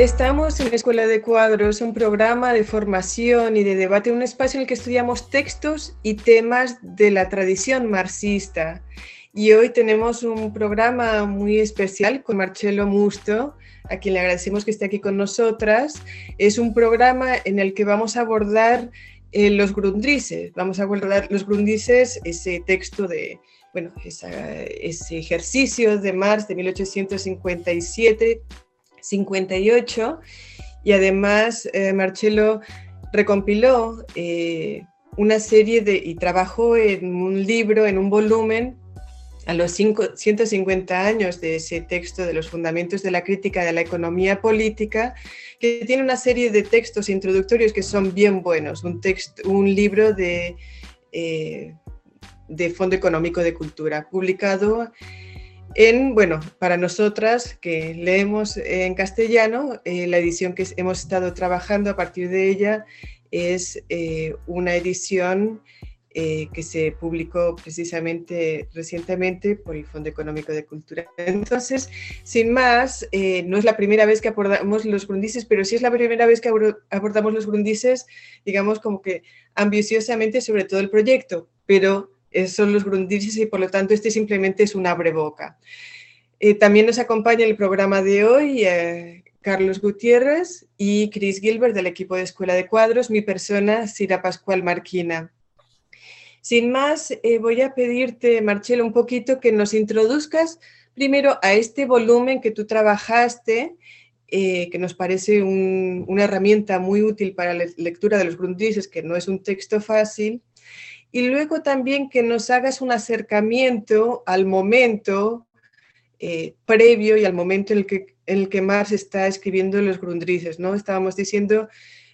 Estamos en la Escuela de Cuadros, un programa de formación y de debate, un espacio en el que estudiamos textos y temas de la tradición marxista. Y hoy tenemos un programa muy especial con Marcelo Musto, a quien le agradecemos que esté aquí con nosotras. Es un programa en el que vamos a abordar eh, los grundrises. Vamos a abordar los grundrises, ese texto de, bueno, ese ejercicio de Marx de 1857 58 y además eh, Marcelo recompiló eh, una serie de, y trabajó en un libro, en un volumen, a los 150 años de ese texto de los fundamentos de la crítica de la economía política, que tiene una serie de textos introductorios que son bien buenos, un, texto, un libro de, eh, de Fondo Económico de Cultura, publicado en, bueno, para nosotras que leemos en castellano, eh, la edición que hemos estado trabajando a partir de ella es eh, una edición eh, que se publicó precisamente recientemente por el Fondo Económico de Cultura. Entonces, sin más, no es la primera vez que abordamos los grundises, pero sí es la primera vez que abordamos los grundises, digamos, como que ambiciosamente sobre todo el proyecto, pero son los grundises y por lo tanto este simplemente es un abreboca. Eh, también nos acompaña el programa de hoy eh, Carlos Gutiérrez y Chris Gilbert del equipo de Escuela de Cuadros, mi persona, Sira Pascual Marquina. Sin más, eh, voy a pedirte, Marcelo, un poquito que nos introduzcas primero a este volumen que tú trabajaste, que nos parece una herramienta muy útil para la lectura de los grundises, que no es un texto fácil, y luego también que nos hagas un acercamiento al momento eh, previo y al momento en el, que, en el que Marx está escribiendo los Grundrises, ¿no? Estábamos diciendo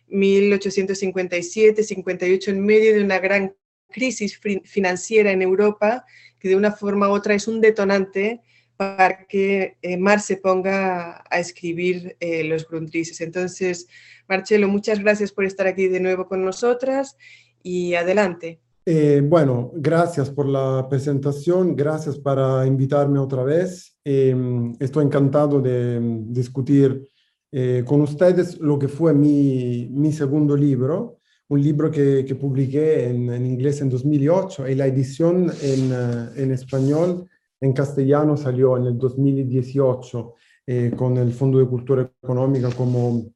1857, 58, en medio de una gran crisis financiera en Europa, que de una forma u otra es un detonante para que eh, Marx se ponga a escribir eh, los Grundrises. Entonces, Marcelo, muchas gracias por estar aquí de nuevo con nosotras y adelante. Eh, bueno, gracias por la presentación, gracias para invitarme otra vez. Em, estoy encantado de em, discutir eh, con ustedes lo que fue mi, mi segundo libro, un libro que, que publiqué en, en, inglés en 2008 y la edición en, uh, en, español, en castellano, salió en el 2018 eh, con el Fondo de Cultura Económica como,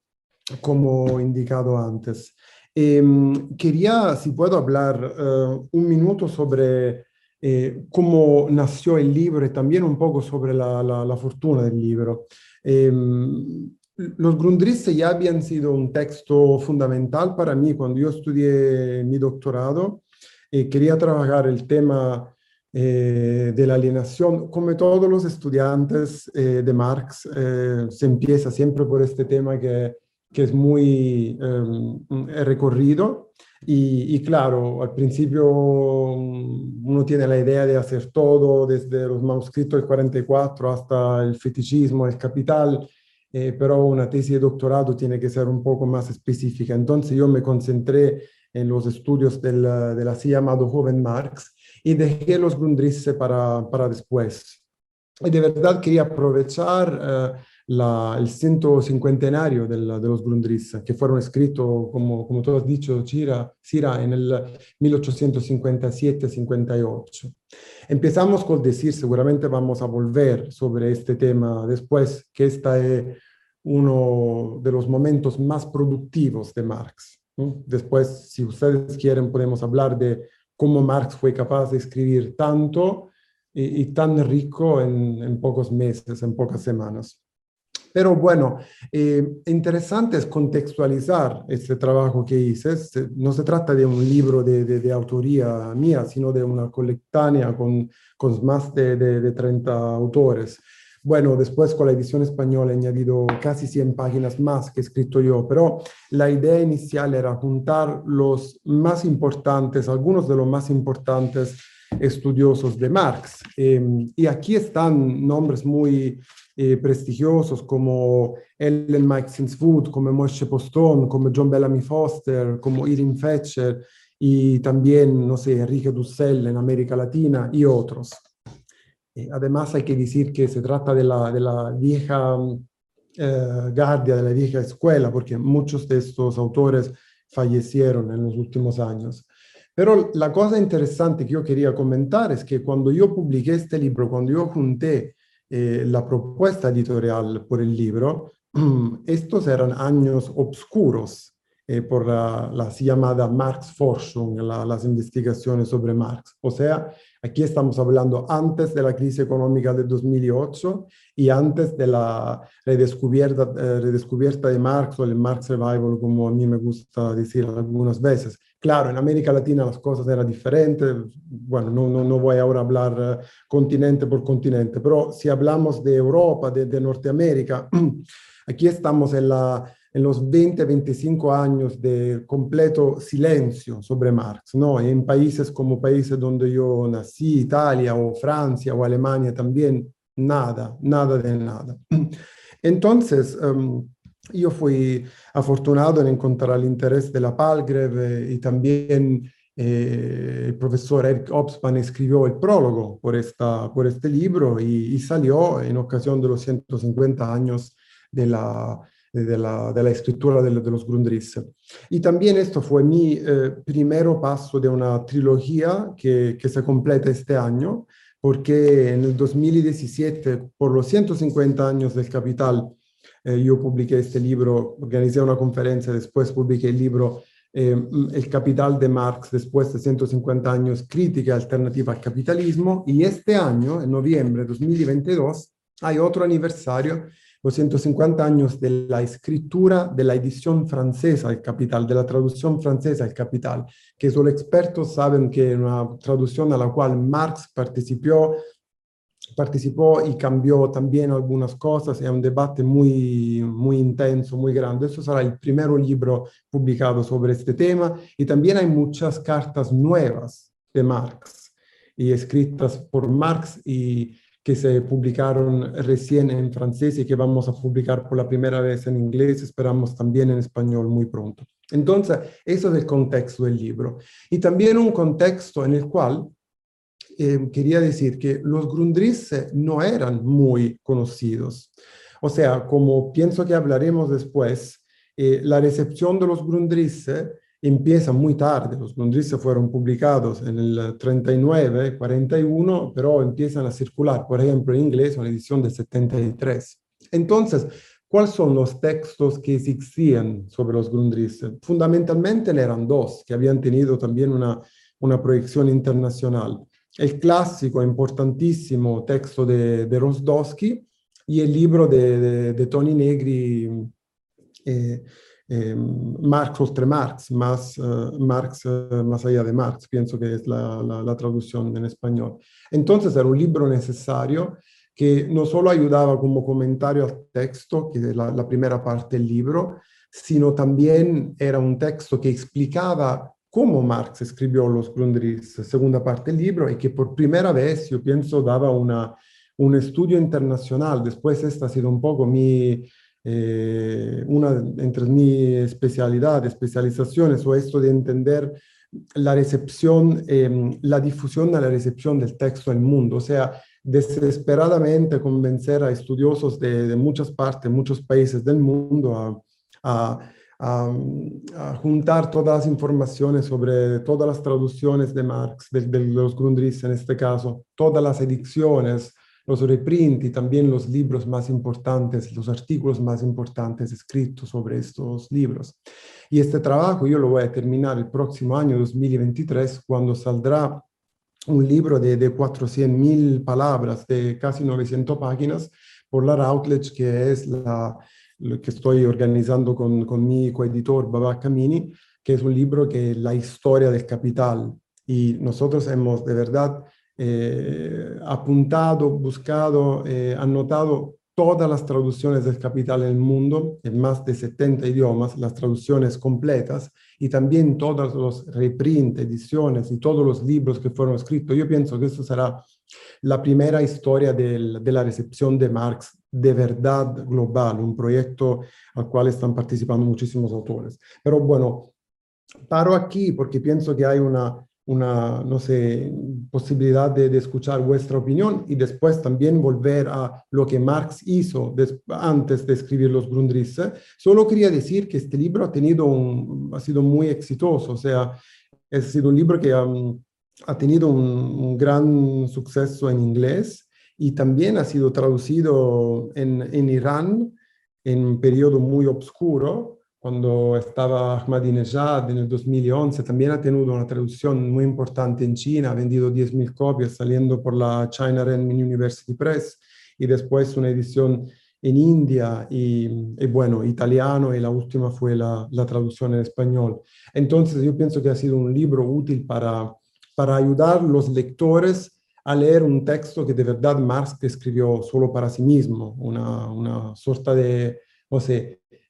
como indicado antes. Eh, quería, si puedo, hablar uh, un minuto sobre eh, cómo nació el libro y también un poco sobre la, la, la fortuna del libro. Eh, los Grundrisse ya habían sido un texto fundamental para mí cuando yo estudié mi doctorado. y quería trabajar el tema eh, de la alienación. Como todos los estudiantes eh, de Marx, se empieza siempre por este tema que que es muy eh, recorrido. Y, y, claro, al principio mm, uno tiene la idea de hacer todo, desde los manuscritos del 44 hasta el fetichismo, el capital, eh, pero una tesis de doctorado tiene que ser un poco más específica. Entonces yo me concentré en los estudios del, del así llamado joven Marx y dejé los Grundrisse para, para después. Y de verdad quería aprovechar eh, la, el centenario de los Grundrisse, que fueron escritos, como, como tú has dicho, Cira, Cira en el 1857-58. Empezamos con decir, seguramente vamos a volver sobre este tema después, que este es uno de los momentos más productivos de Marx. Después, si ustedes quieren, podemos hablar de cómo Marx fue capaz de escribir tanto y, y tan rico en, en pocos meses, en pocas semanas. Pero bueno, eh, interesante es contextualizar este trabajo que hice. No se trata de un libro de, de, de autoría mía, sino de una colectánea con, con más de, de, 30 autores. Bueno, después con la edición española he añadido casi 100 páginas más que he escrito yo, pero la idea inicial era juntar los más importantes, algunos de los más importantes estudiosos de Marx. Eh, y aquí están nombres muy eh, prestigiosos como Ellen Maxence-Wood, como Moshe Poston, como John Bellamy Foster, como Irving Fetcher y también, no sé, Enrique Dussel en América Latina y otros. Eh, además hay que decir que se trata de la, de la vieja eh, guardia de la vieja escuela, porque muchos de estos autores fallecieron en los últimos años. Pero la cosa interesante que yo quería comentar es que cuando yo publiqué este libro, cuando yo junté eh, la propuesta editorial por el libro, estos eran años oscuros eh, por la, la, llamada Marx Forschung, la, las investigaciones sobre Marx. O sea, aquí estamos hablando antes de la crisis económica de 2008 y antes de la redescubierta, eh, redescubierta de Marx o el Marx Revival, como a mí me gusta decir algunas veces. Claro, en América Latina las cosas eran diferentes. Bueno, no, no, no voy ahora a hablar uh, continente por continente, pero si hablamos de Europa, de, de Norteamérica, aquí estamos en la en los 20, 25 años de completo silencio sobre Marx, ¿no? En países como países donde yo nací, Italia o Francia o Alemania también, nada, nada de nada. Entonces, um, yo fui afortunado en encontrar el interés de la Palgrave y también eh, el profesor Eric Obsman escribió el prólogo por, esta, por este libro y, y salió en ocasión de los 150 años de la de la, de la escritura de, de, los Grundrisse. Y también esto fue mi eh, primer paso de una trilogía que, que, se completa este año, porque en el 2017, por los 150 años del Capital, eh, yo publiqué este libro, organizé una conferencia, después publiqué el libro eh, El Capital de Marx, después de 150 años, crítica alternativa al capitalismo, y este año, en noviembre de 2022, hay otro aniversario los 150 años de la escritura de la edición francesa del Capital, de la traducción francesa del Capital, que solo expertos saben que es una traducción a la cual Marx participó, participó y cambió también algunas cosas, es un debate muy, muy intenso, muy grande. Eso será el primer libro publicado sobre este tema y también hay muchas cartas nuevas de Marx y escritas por Marx y que se publicaron recién en francés y que vamos a publicar por la primera vez en inglés, esperamos también en español muy pronto. Entonces, eso es el contexto del libro. Y también un contexto en el cual eh, quería decir que los Grundrisse no eran muy conocidos. O sea, como pienso que hablaremos después, eh, la recepción de los Grundrisse empieza muy tarde. Los Grundrisse fueron publicados en el 39, 41, pero empiezan a circular, por ejemplo, en inglés, una edición de 73. Entonces, ¿cuáles son los textos que existían sobre los Grundrisse? Fundamentalmente eran dos, que habían tenido también una, una proyección internacional. El clásico, importantísimo texto de, de Rosdowski y el libro de, de, Tony Negri, eh, eh, Marx oltre Marx, más uh, Marx uh, allá de Marx, pienso que es la, la, la, traducción en español. Entonces era un libro necesario que no solo ayudaba como comentario al texto, que es la, la primera parte del libro, sino también era un texto que explicaba cómo Marx escribió los Grundrisse, segunda parte del libro, y que por primera vez, yo pienso, daba una, un estudio internacional. Después esta ha sido un poco mi, eh, una entre mis especialidades, especializaciones, o esto de entender la recepción, eh, la difusión de la recepción del texto en el mundo, o sea, desesperadamente convencer a estudiosos de, muchas partes, muchos países del mundo a, a, a, juntar todas las informaciones sobre todas las traducciones de Marx, de, de los Grundrisse en este caso, todas las ediciones, los reprint y también los libros más importantes, los artículos más importantes escritos sobre estos libros. Y este trabajo yo lo voy a terminar el próximo año 2023 cuando saldrá un libro de, de 400.000 palabras, de casi 900 páginas, por la Routledge, que es la, que estoy organizando con, con mi coeditor Babak Kamini, que es un libro que es la historia del capital. Y nosotros hemos de verdad eh, apuntado, buscado, eh, anotado todas las traducciones del Capital en el mundo, en más de 70 idiomas, las traducciones completas, y también todos los reprint, ediciones y todos los libros que fueron escritos. Yo pienso que eso será la primera historia de la recepción de Marx de verdad global, un proyecto al cual están participando muchísimos autores. Pero bueno, paro aquí porque pienso que hay una una, no sé, posibilidad de, escuchar vuestra opinión y después también volver a lo que Marx hizo antes de escribir los Grundrisse. Solo quería decir que este libro ha, tenido ha sido muy exitoso, o sea, ha sido un libro que ha tenido un, gran suceso en inglés y también ha sido traducido en, en Irán en un periodo muy oscuro cuando estaba Ahmadinejad en el 2011, también ha tenido una traducción muy importante en China, ha vendido 10.000 copias saliendo por la China Renmin University Press y después una edición en India y, bueno, italiano y la última fue la, la, traducción en español. Entonces yo pienso que ha sido un libro útil para, para ayudar a los lectores a leer un texto que de verdad Marx escribió solo para sí mismo, una, una sorta de, o sea,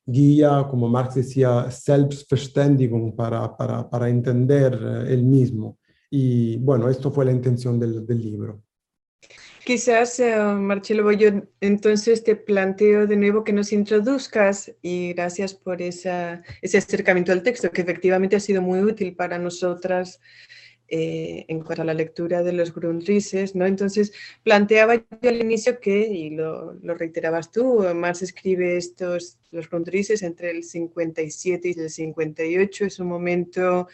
guía, como Marx decía, Selbstverständigung para, para, para entender eh, el mismo. Y bueno, esto fue la intención del, del libro. Quizás, eh, Marcelo yo entonces te planteo de nuevo que nos introduzcas y gracias por esa, ese acercamiento al texto, que efectivamente ha sido muy útil para nosotras eh, en cuanto a la lectura de los Grundrisses, ¿no? Entonces, planteaba yo al inicio que, y lo, reiterabas tú, Marx escribe estos, los Grundrisses entre el 57 y el 58, es un momento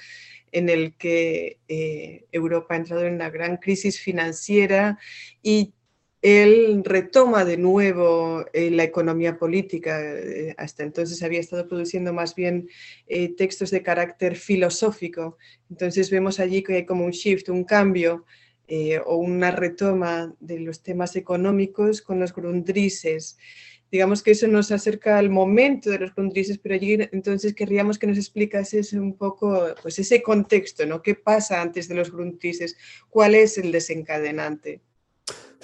en el que eh, Europa ha entrado en una gran crisis financiera y él retoma de nuevo eh, la economía política. Eh, hasta entonces había estado produciendo más bien eh, textos de carácter filosófico. Entonces vemos allí que hay como un shift, un cambio o una retoma de los temas económicos con los grundrises. Digamos que eso nos acerca al momento de los grundrises, pero allí entonces querríamos que nos explicases un poco pues, ese contexto, ¿no? ¿Qué pasa antes de los grundrises? ¿Cuál es el desencadenante?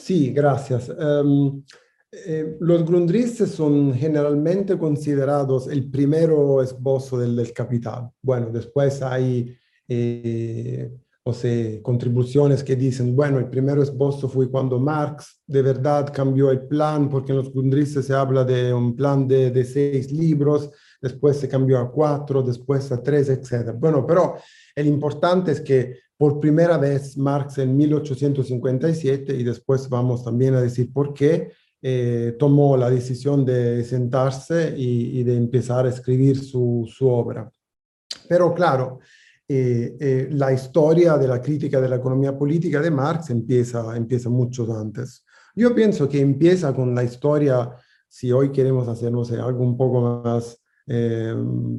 Sí, gracias. Em, eh, los Grundrisse son generalmente considerados el primero esbozo del, capital. Bueno, después hay eh, o sea, contribuciones que dicen, bueno, el primero esbozo fue cuando Marx de verdad cambió el plan, porque en los Grundrisse se habla de un plan de, de seis libros, después se cambió a cuatro, después a tres, etc. Bueno, pero el importante es que por primera vez Marx en 1857, y después vamos también a decir por qué, eh, tomó la decisión de sentarse y, de empezar a escribir su, su obra. Pero claro, eh, eh, la historia de la crítica de la economía política de Marx empieza, empieza mucho antes. Yo pienso que empieza con la historia, si hoy queremos hacer, no sé, algo un poco más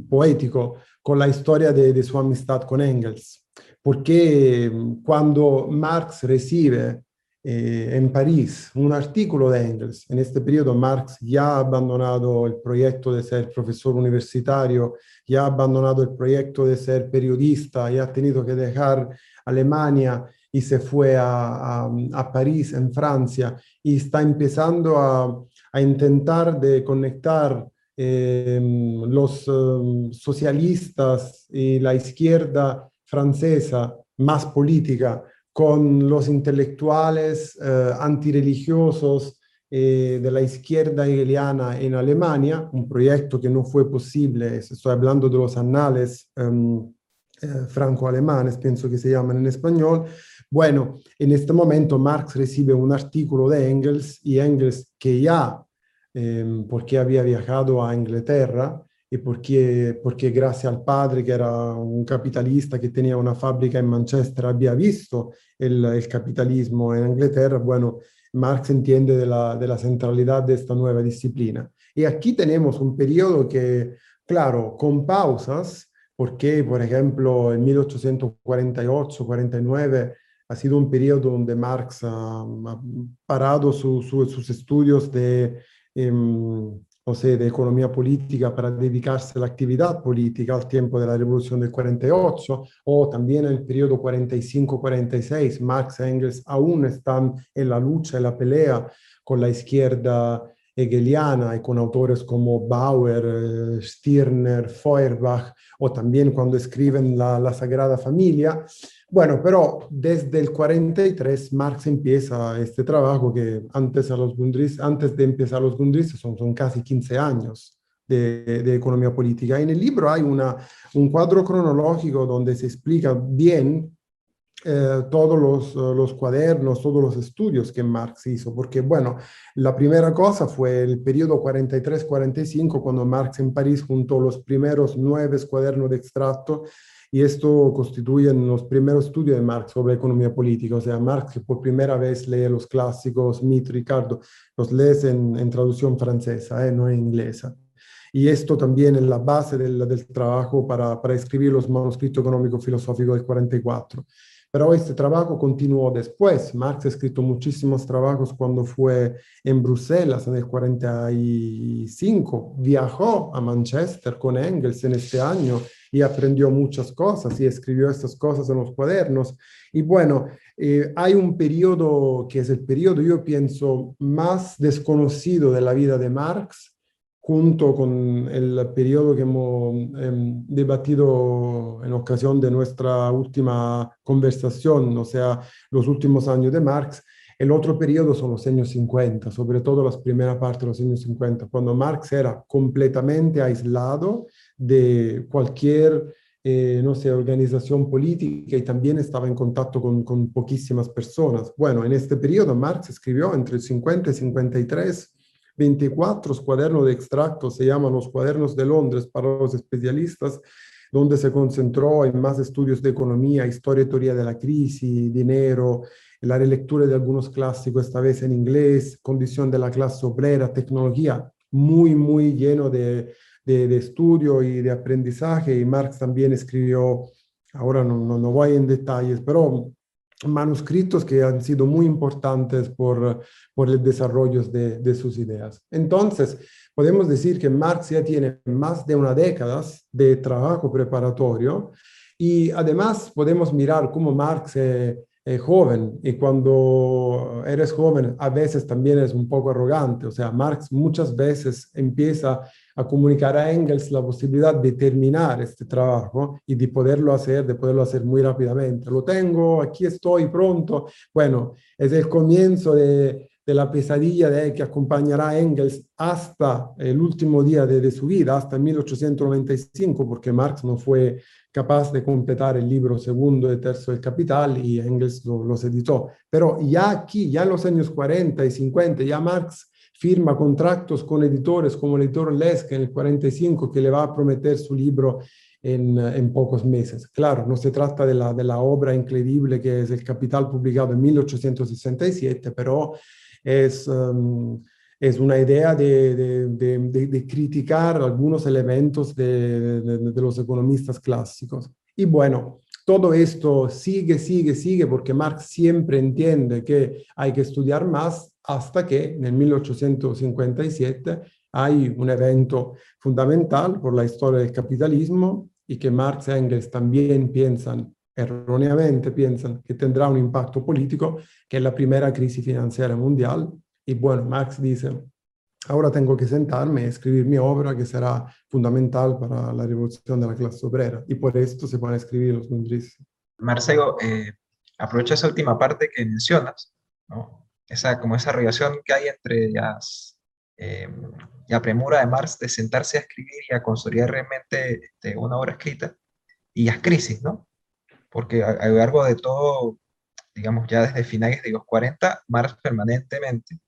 poético, con la historia de, de su amistad con Engels porque cuando Marx recibe eh, en París un artículo de Engels, en este periodo Marx ya ha abandonado el proyecto de ser profesor universitario, ya ha abandonado el proyecto de ser periodista, ya ha tenido que dejar Alemania y se fue a, a, París, en Francia, y está empezando a, a intentar de conectar eh, los eh, socialistas y la izquierda francesa más política con los intelectuales eh, antireligiosos eh, de la izquierda hegeliana en Alemania, un proyecto que no fue posible, estoy hablando de los anales em, eh, franco-alemanes, pienso que se llaman en español. Bueno, en este momento Marx recibe un artículo de Engels y Engels que ya, em, porque había viajado a Inglaterra, y porque, porque gracias al padre, que era un capitalista que tenía una fábrica en Manchester, había visto el, el capitalismo en Inglaterra, bueno, Marx entiende de la, de la centralidad de esta nueva disciplina. Y aquí tenemos un periodo que, claro, con pausas, porque, por ejemplo, en 1848-49 ha sido un periodo donde Marx ha, parado su, sus estudios de, em, o sea, de economía política para dedicarse a la actividad política al tiempo de la Revolución del 48 o también en el periodo 45-46. Marx y Engels aún están en la lucha, en la pelea con la izquierda hegeliana y con autores como Bauer, eh, Stirner, Feuerbach o también cuando escriben la, la Sagrada Familia. Bueno, pero desde el 43 Marx empieza este trabajo que antes, a los antes de empezar los Gundris son, son casi 15 años de, de, economía política. Y en el libro hay una, un cuadro cronológico donde se explica bien eh, todos los, los, cuadernos, todos los estudios que Marx hizo, porque bueno, la primera cosa fue el periodo 43-45, cuando Marx en París juntó los primeros nueve cuadernos de extracto y esto constituye los primeros estudios de Marx sobre economía política, o sea, Marx que por primera vez lee los clásicos, Smith, Ricardo, los lees en, en traducción francesa, eh, no en inglesa. Y esto también es la base del, del trabajo para, para, escribir los manuscritos económico-filosóficos del 44. Pero este trabajo continuó después. Marx ha escrito muchísimos trabajos cuando fue en Bruselas en el 45. Viajó a Manchester con Engels en este año y aprendió muchas cosas y escribió estas cosas en los cuadernos. Y bueno, eh, hay un periodo que es el periodo, yo pienso, más desconocido de la vida de Marx, junto con el periodo que hemos em, debatido en ocasión de nuestra última conversación, o sea, los últimos años de Marx, el otro periodo son los años 50, sobre todo las primeras partes de los años 50, cuando Marx era completamente aislado de cualquier, eh, no sé, organización política y también estaba en contacto con, con poquísimas personas. Bueno, en este periodo Marx escribió entre el 50 y 53 24 cuadernos de extracto, se llaman los cuadernos de Londres para los especialistas, donde se concentró en más estudios de economía, historia y teoría de la crisis, dinero, la relectura de algunos clásicos, esta vez en inglés, condición de la clase obrera, tecnología, muy, muy lleno de, de, estudio y de aprendizaje. Y Marx también escribió, ahora no, no, no voy en detalles, pero manuscritos que han sido muy importantes por, por el desarrollo de, de, sus ideas. Entonces, podemos decir que Marx ya tiene más de una década de trabajo preparatorio y además podemos mirar cómo Marx es, es joven y cuando eres joven a veces también es un poco arrogante, o sea, Marx muchas veces empieza a comunicar a Engels la posibilidad de terminar este trabajo y de poderlo hacer, de poderlo hacer muy rápidamente. Lo tengo, aquí estoy pronto. Bueno, es el comienzo de, de la pesadilla de que acompañará a Engels hasta el último día de, su vida, hasta 1895, porque Marx no fue capaz de completar el libro segundo y tercero del Capital y Engels lo, los editó. Pero ya aquí, ya en los años 40 y 50, ya Marx firma contratos con editores como el editor Lesk en el 45 que le va a prometer su libro en, pocos meses. Claro, no se trata de la, obra increíble que es El Capital publicado en 1867, pero es, um, es una idea de, de, de, de, criticar algunos elementos de, los economistas clásicos. Y bueno, todo esto sigue, sigue, sigue, porque Marx siempre entiende que hay que estudiar más hasta que en 1857 hay un evento fundamental por la historia del capitalismo y que Marx y Engels también piensan, erróneamente piensan, que tendrá un impacto político, que es la primera crisis financiera mundial. Y bueno, Marx dice, ahora tengo que sentarme y escribir mi obra que será fundamental para la revolución de la clase obrera. Y por esto se van a escribir los Grundrisse. Marcelo, eh, aprovecha esa última parte que mencionas, ¿no? Esa, como esa relación que hay entre las, eh, la premura de Marx de sentarse a escribir y a consolidar realmente este, una obra escrita y las crisis, ¿no? Porque a, lo largo de todo, digamos, ya desde finales de los 40, Marx permanentemente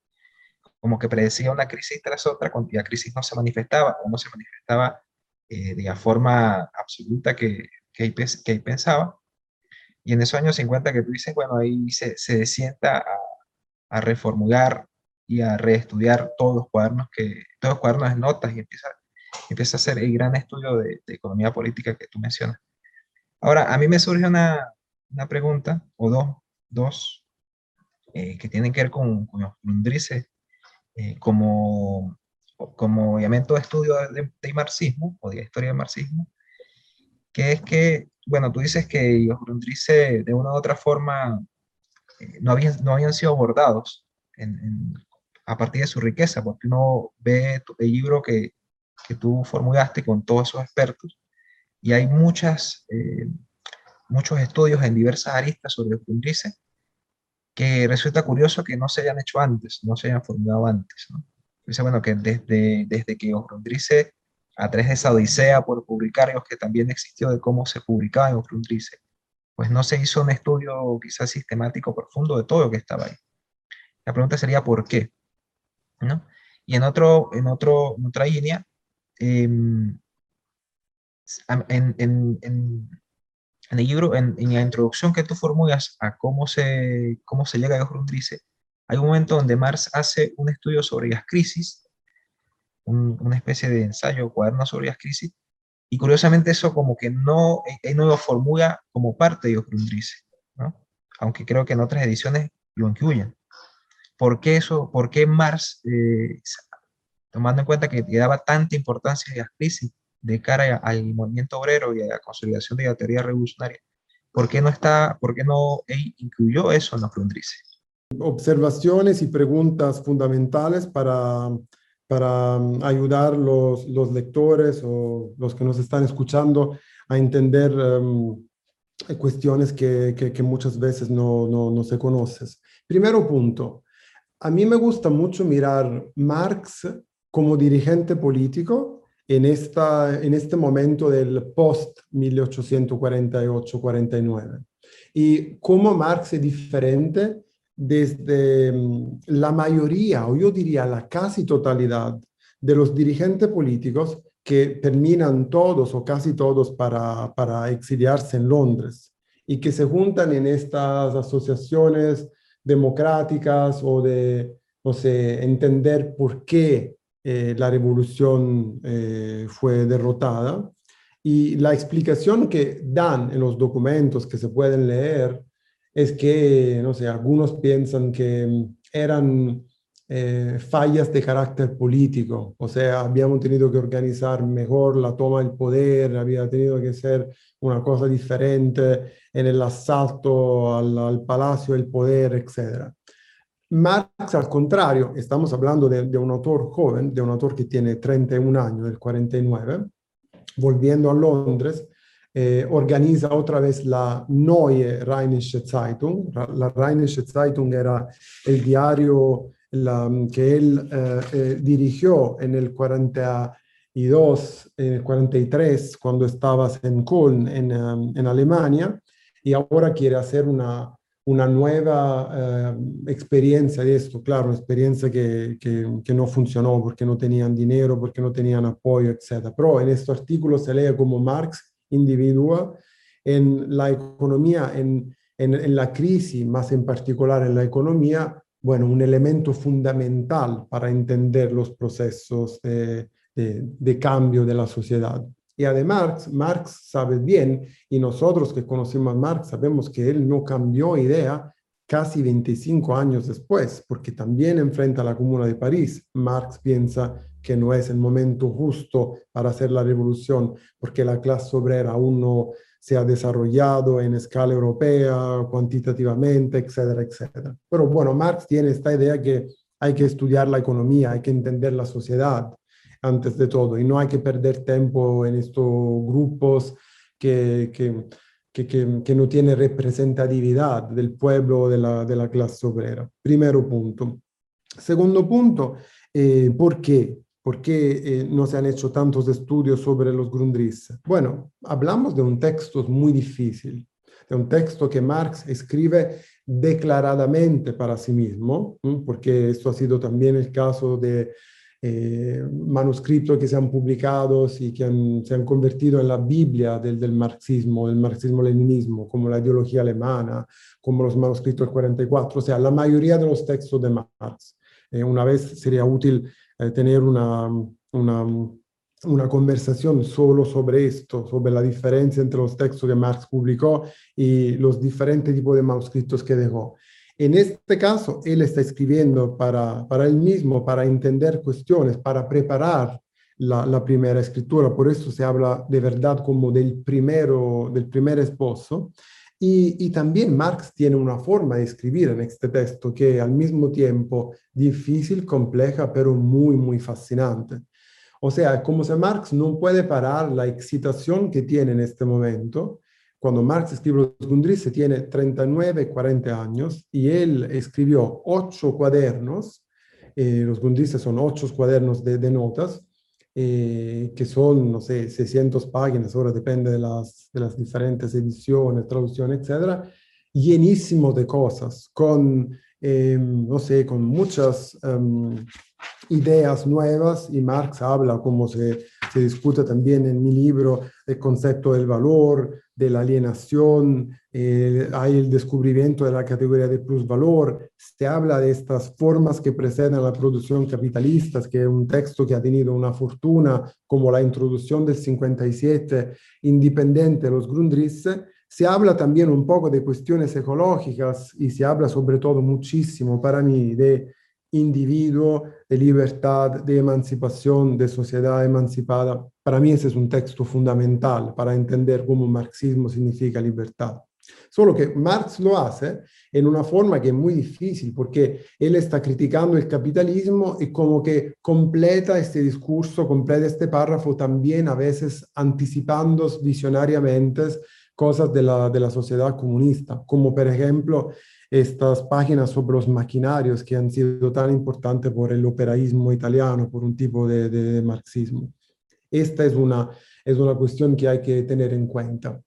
como que predecía una crisis tras otra, cuando la crisis no se manifestaba o no se manifestaba eh, de la forma absoluta que, que, que pensaba. Y en esos años 50 que tú dices, bueno, ahí se, se sienta a, a reformular y a reestudiar todos los cuadernos, que, todos los cuadernos de notas y empieza, empieza a hacer el gran estudio de, economía política que tú mencionas. Ahora, a mí me surge una, una pregunta, o dos, dos eh, que tienen que ver con, con los Grundrisse, eh, como, como elemento de estudio de, marxismo, o de historia del marxismo, que es que, bueno, tú dices que los Grundrisse de una u otra forma no, habían, no habían sido abordados a partir de su riqueza, porque uno ve el libro que, que tú formulaste con todos esos expertos y hay muchas, eh, muchos estudios en diversas aristas sobre el que resulta curioso que no se hayan hecho antes, no se hayan formulado antes. ¿no? Dice, bueno, que desde, desde que Osrundrice, a través de esa odisea por publicar, que también existió de cómo se publicaba en Osrundrice, pues no se hizo un estudio quizás sistemático profundo de todo lo que estaba ahí. La pregunta sería ¿por qué? ¿No? Y en, otro, en, otro, en otra línea, em, en, en, en, el libro, en, la introducción que tú formulas a cómo se, cómo se llega a Grundrisse, hay un momento donde Marx hace un estudio sobre las crisis, una especie de ensayo, cuaderno sobre las crisis, y curiosamente eso como que no, él no lo formula como parte de Grundrisse, ¿no? aunque creo que en otras ediciones lo incluyen. ¿Por qué eso? ¿Por qué Marx, eh, tomando en cuenta que le daba tanta importancia a las crisis de cara al movimiento obrero y a la consolidación de la teoría revolucionaria, ¿por qué no, está, por qué no incluyó eso en los Grundrisse? Observaciones y preguntas fundamentales para para mm, ayudar los, los lectores o los que nos están escuchando a entender em, cuestiones que, que, muchas veces no, no, no se conocen. Primero punto, a mí me gusta mucho mirar Marx como dirigente político en, esta, en este momento del post 1848-49 y cómo Marx es diferente desde mm, la mayoría, o yo diría la casi totalidad, de los dirigentes políticos que terminan todos o casi todos para, para exiliarse en Londres y que se juntan en estas asociaciones democráticas o de, no sé, entender por qué eh, la revolución eh, fue derrotada. Y la explicación que dan en los documentos que se pueden leer es que, no sé, algunos piensan que mm, eran eh, fallas de carácter político, o sea, habíamos tenido que organizar mejor la toma del poder, había tenido que ser una cosa diferente en el asalto al, Palacio del Poder, etc. Marx, al contrario, estamos hablando de, de, un autor joven, de un autor que tiene 31 años, del 49, volviendo a Londres, eh, organiza otra vez la Neue Rheinische Zeitung. La Rheinische Zeitung era el diario que él eh, eh, dirigió en el 42, en el 43, cuando estabas en Köln, en, en Alemania, y ahora quiere hacer una, una nueva experiencia de esto, claro, una experiencia que, que, que, no funcionó porque no tenían dinero, porque no tenían apoyo, etc. Pero en este artículo se lee como Marx individua en la economía, en, en, la crisis, más en particular en la economía, bueno, un elemento fundamental para entender los procesos de, de, cambio de la sociedad. Y además, Marx sabe bien, y nosotros que conocemos a Marx sabemos que él no cambió idea casi 25 años después, porque también enfrenta a la Comuna de París. Marx piensa que no es el momento justo para hacer la revolución, porque la clase obrera aún no se ha desarrollado en escala europea, cuantitativamente, etcétera, etcétera. Pero bueno, Marx tiene esta idea que hay que estudiar la economía, hay que entender la sociedad antes de todo, y no hay que perder tiempo en estos grupos que, que, que, que no tienen representatividad del pueblo o de la, de la clase obrera. Primero punto. Segundo punto, eh, ¿por qué? ¿Por qué eh, no se han hecho tantos estudios sobre los Grundrisse? Bueno, hablamos de un texto muy difícil, de un texto que Marx escribe declaradamente para sí mismo, porque esto ha sido también el caso de eh, manuscritos que se han publicado y que se han convertido en la Biblia del, marxismo, del marxismo-leninismo, como la ideología alemana, como los manuscritos del 44, o sea, la mayoría de los textos de Marx. Eh, una vez sería útil eh, tener una, una, una, conversación solo sobre esto, sobre la diferencia entre los textos que Marx publicó y los diferentes tipos de manuscritos que dejó. En este caso, él está escribiendo para, para él mismo, para entender cuestiones, para preparar la, primera escritura, por eso se habla de verdad como del, primero, del primer esposo. Y, también Marx tiene una forma de escribir en este texto que al mismo tiempo difícil, compleja, pero muy, muy fascinante. O sea, como si Marx no puede parar la excitación que tiene en este momento. Cuando Marx escribe los Grundrisse tiene 39, 40 años y él escribió ocho cuadernos. Eh, los Grundrisse son ocho cuadernos de, de notas eh, que son, no sé, 600 páginas, ahora depende de las, de las diferentes ediciones, traducciones, etcétera, llenísimo de cosas, con, eh, no sé, con muchas um, ideas nuevas y Marx habla, como se, se discute también en mi libro, el concepto del valor, de la alienación, eh, hay el descubrimiento de la categoría de plusvalor, se habla de estas formas que preceden a la producción capitalista, que es un texto que ha tenido una fortuna, como la introducción del 57, independiente de los Grundrisse, se habla también un poco de cuestiones ecológicas y se habla sobre todo muchísimo para mí de individuo, de libertad, de emancipación, de sociedad emancipada. Para mí ese es un texto fundamental para entender cómo marxismo significa libertad. Solo que Marx lo hace en una forma que es muy difícil porque él está criticando el capitalismo y como que completa este discurso, completa este párrafo también a veces anticipando visionariamente cosas de la, de la sociedad comunista, como por ejemplo estas páginas sobre los maquinarios que han sido tan importantes por el operaísmo italiano, por un tipo de, de marxismo. Esta es una, es una cuestión que hay que tener en cuenta.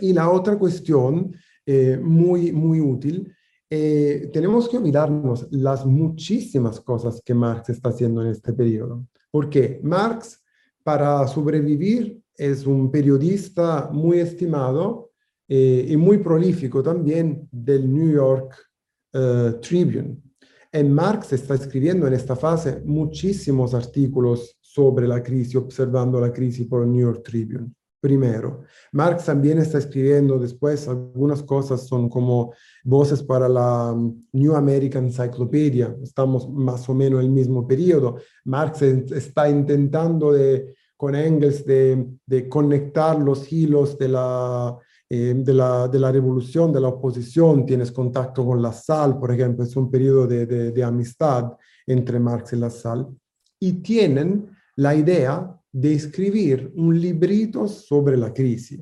Y la otra cuestión eh, muy, muy útil, eh, tenemos que olvidarnos las muchísimas cosas que Marx está haciendo en este periodo. Porque Marx, para sobrevivir, es un periodista muy estimado eh, y muy prolífico también del New York uh, Tribune. En Marx está escribiendo en esta fase muchísimos artículos sobre la crisis, observando la crisis por el New York Tribune. Primero, Marx también está escribiendo después algunas cosas, son como voces para la um, New American Encyclopedia, estamos más o menos en el mismo periodo. Marx está intentando de, con Engels de, de conectar los hilos de la, eh, de, la, de, la, revolución, de la oposición, tienes contacto con la por ejemplo, es un periodo de, de, amistad entre Marx y la y tienen la idea de escribir un librito sobre la crisis.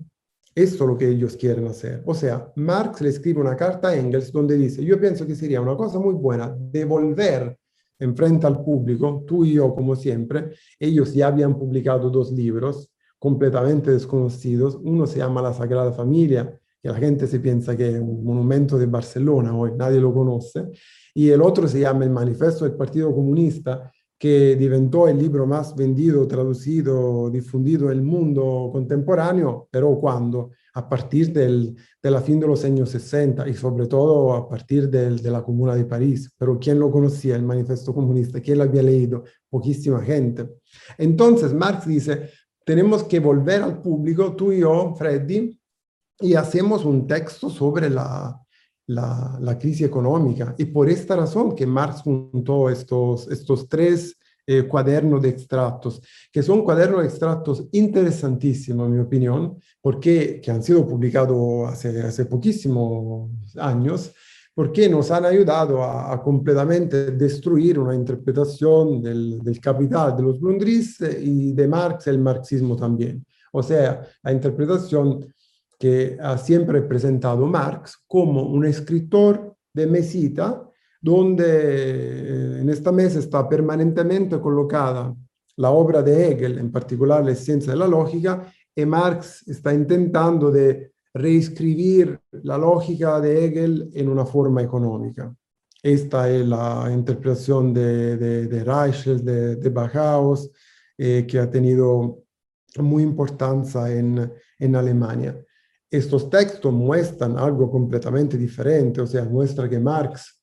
Esto es lo que ellos quieren hacer. O sea, Marx le escribe una carta a Engels donde dice, yo pienso que sería una cosa muy buena devolver enfrente al público, tú y yo como siempre, ellos ya habían publicado dos libros, completamente desconocidos. Uno se llama La Sagrada Familia, que la gente se piensa que es un monumento de Barcelona hoy, nadie lo conoce. Y el otro se llama El Manifesto del Partido Comunista, que diventó el libro más vendido, traducido, difundido en el mundo contemporáneo, pero cuando a partir de la fin de los años 60 y sobre todo a partir de la Comuna de París. Pero ¿quién lo conocía, el manifiesto comunista? ¿Quién lo había leído? Poquísima gente. Entonces Marx dice, tenemos que volver al público, tú y yo, Freddy, y hacemos un texto sobre la, la, crisis económica. Y por esta razón que Marx juntó estos, estos tres eh, cuadernos de extractos, que son cuadernos de extractos interesantísimos, en mi opinión, porque que han sido publicados hace, hace poquísimos años, porque nos han ayudado a, completamente destruir una interpretación del, del capital de los Grundrisse y de Marx, el marxismo también. O sea, la interpretación que ha siempre presentado Marx como un escritor de mesita, donde eh, en esta mesa está permanentemente colocada la obra de Hegel, en particular la ciencia de la lógica, y Marx está intentando de reescribir la lógica de Hegel en una forma económica. Esta es la interpretación de, de, Reichel, de, de Bauhaus, eh, que ha tenido muy importancia en, en Alemania. Estos textos muestran algo completamente diferente, o sea, muestra que Marx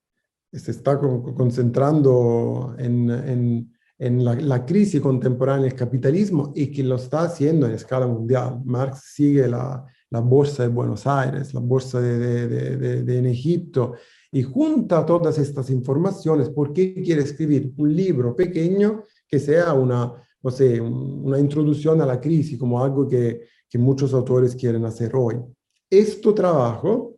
se está concentrando en, en, en la, la, crisis contemporánea del capitalismo y que lo está haciendo en escala mundial. Marx sigue la, la bolsa de Buenos Aires, la bolsa de, de, de, de, en Egipto, y junta todas estas informaciones porque quiere escribir un libro pequeño que sea una, no sé, una introducción a la crisis, como algo que, que muchos autores quieren hacer hoy. Este trabajo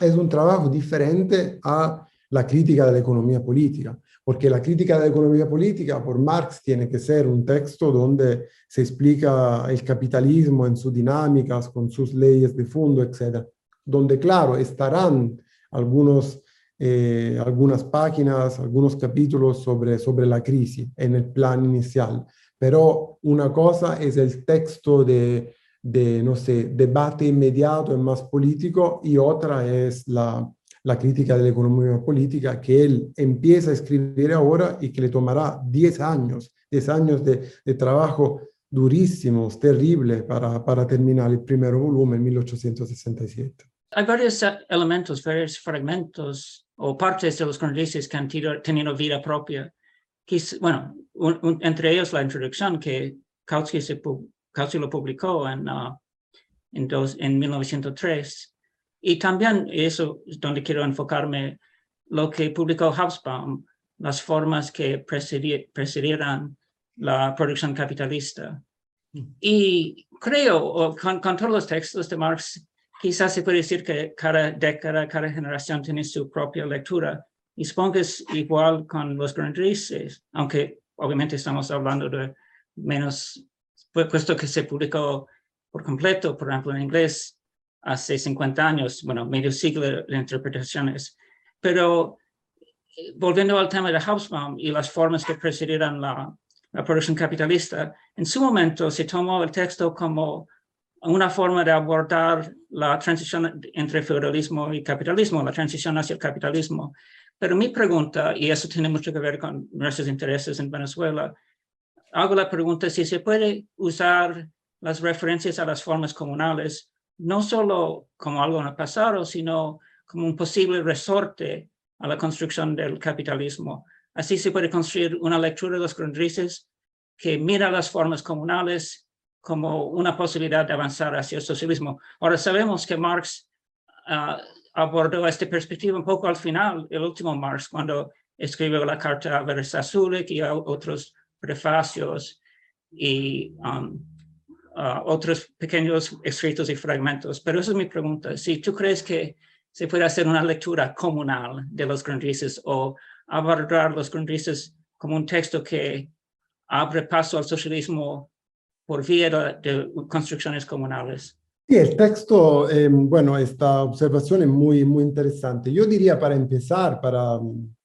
es un trabajo diferente a la crítica de la economía política, porque la crítica de la economía política por Marx tiene que ser un texto donde se explica el capitalismo en sus dinámicas, con sus leyes de fondo, etc. Donde, claro, estarán algunos, eh, algunas páginas, algunos capítulos sobre, sobre la crisis en el plan inicial, pero una cosa es el texto de, de, no sé, debate inmediato y más político y otra es la, la crítica de la economía política que él empieza a escribir ahora y que le tomará 10 años, 10 años de, de trabajo durísimos, terrible para, para terminar el primer volumen en 1867. Hay varios elementos, varios fragmentos o partes de los congresos que han tenido vida propia. bueno, entre ellos la introducción que Kautsky, se, Kautsky lo publicó en, uh, en, dos, en 1903. Y también eso es donde quiero enfocarme, lo que publicó Hobsbawm, las formas que precedieran la producción capitalista. Mm. Y creo, con, con, todos los textos de Marx, quizás se puede decir que cada década, cada generación tiene su propia lectura. Y supongo que es igual con los grandes, aunque obviamente estamos hablando de menos, puesto que se publicó por completo, por ejemplo, en inglés, hace 50 años, bueno, medio siglo de interpretaciones. Pero eh, volviendo al tema de Hobsbawm y las formas que precedieron la, la producción capitalista, en su momento se tomó el texto como una forma de abordar la transición entre feudalismo y capitalismo, la transición hacia el capitalismo. Pero mi pregunta, y eso tiene mucho que ver con nuestros intereses en Venezuela, hago la pregunta si se puede usar las referencias a las formas comunales no solo como algo en el pasado, sino como un posible resorte a la construcción del capitalismo. Así se puede construir una lectura de los Grundrises que mira las formas comunales como una posibilidad de avanzar hacia el socialismo. Ahora sabemos que Marx uh, abordó esta perspectiva un poco al final, el último Marx, cuando escribió la carta a Veres y a otros prefacios y um, uh, otros pequeños escritos y fragmentos. Pero esa es mi pregunta. Si tú crees que se puede hacer una lectura comunal de los Grundrises o abordar los Grundrises como un texto que abre paso al socialismo por vía de, construcciones comunales. Sí, el texto, eh, bueno, esta observación es muy, muy interesante. Yo diría para empezar, para mm,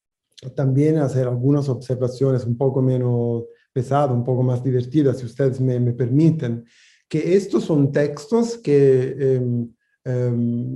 también hacer algunas observaciones un poco menos pesadas, un poco más divertidas, si ustedes me, me permiten, que estos son textos que eh,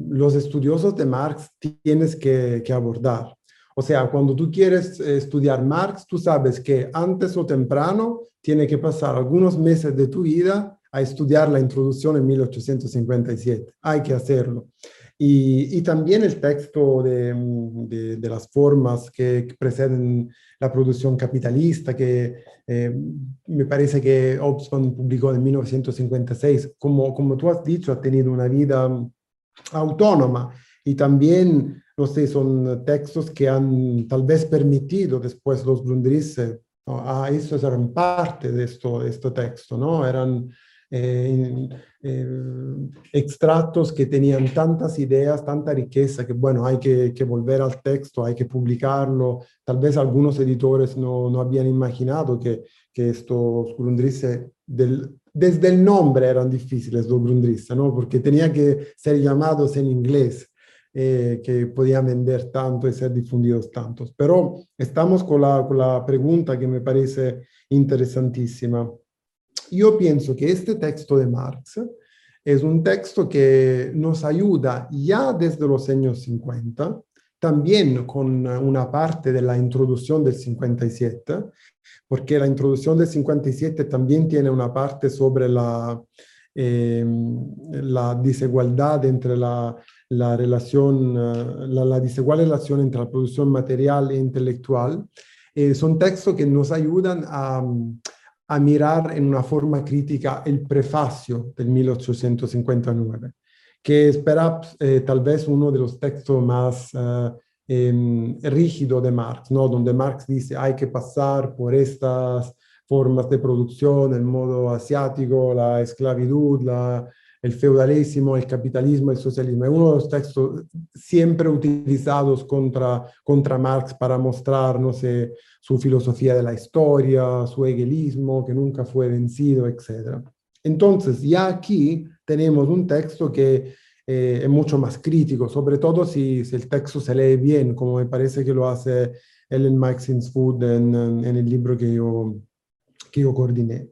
los estudiosos de Marx tienes que, que abordar. O sea, cuando tú quieres eh, estudiar Marx, tú sabes que antes o temprano tiene que pasar algunos meses de tu vida a estudiar la introducción en 1857. Hay que hacerlo. Y, y también el texto de, de, de, las formas que preceden la producción capitalista, que eh, me parece que Hobsbawm publicó en 1956. Como, como tú has dicho, ha tenido una vida autónoma y también no sé, son textos que han tal vez permitido después los Grundrisse, ¿no? ah, estos eran parte de esto, este texto, ¿no? Eran eh, extractos que tenían tantas ideas, tanta riqueza, que bueno, hay que, que, volver al texto, hay que publicarlo. Tal vez algunos editores no, no habían imaginado que, que estos Grundrisse, del, desde el nombre eran difíciles los Grundrisse, ¿no? Porque tenía que ser llamados en inglés. Eh, que podían vender tanto y ser difundidos tantos. Pero estamos con la, con la pregunta que me parece interesantísima. Yo pienso que este texto de Marx es un texto que nos ayuda ya desde los años 50, también con una parte de la introducción del 57, porque la introducción del 57 también tiene una parte sobre la, eh, la desigualdad entre la, la relación, eh, la, la, desigual relación entre la producción material e intelectual, eh, son textos que nos ayudan a, a, mirar en una forma crítica el prefacio del 1859, que es eh, tal vez uno de los textos más em, rígidos de Marx, ¿no? donde Marx dice hay que pasar por estas formas de producción, el modo asiático, la esclavitud, la, el feudalismo, el capitalismo, el socialismo. Es uno de los textos siempre utilizados contra, contra Marx para mostrar, no sé, su filosofía de la historia, su hegelismo, que nunca fue vencido, etc. Entonces, ya aquí tenemos un texto que eh, es mucho más crítico, sobre todo si, el texto se lee bien, como me parece que lo hace Ellen Maxine Food en, en, el libro que yo que yo coordiné.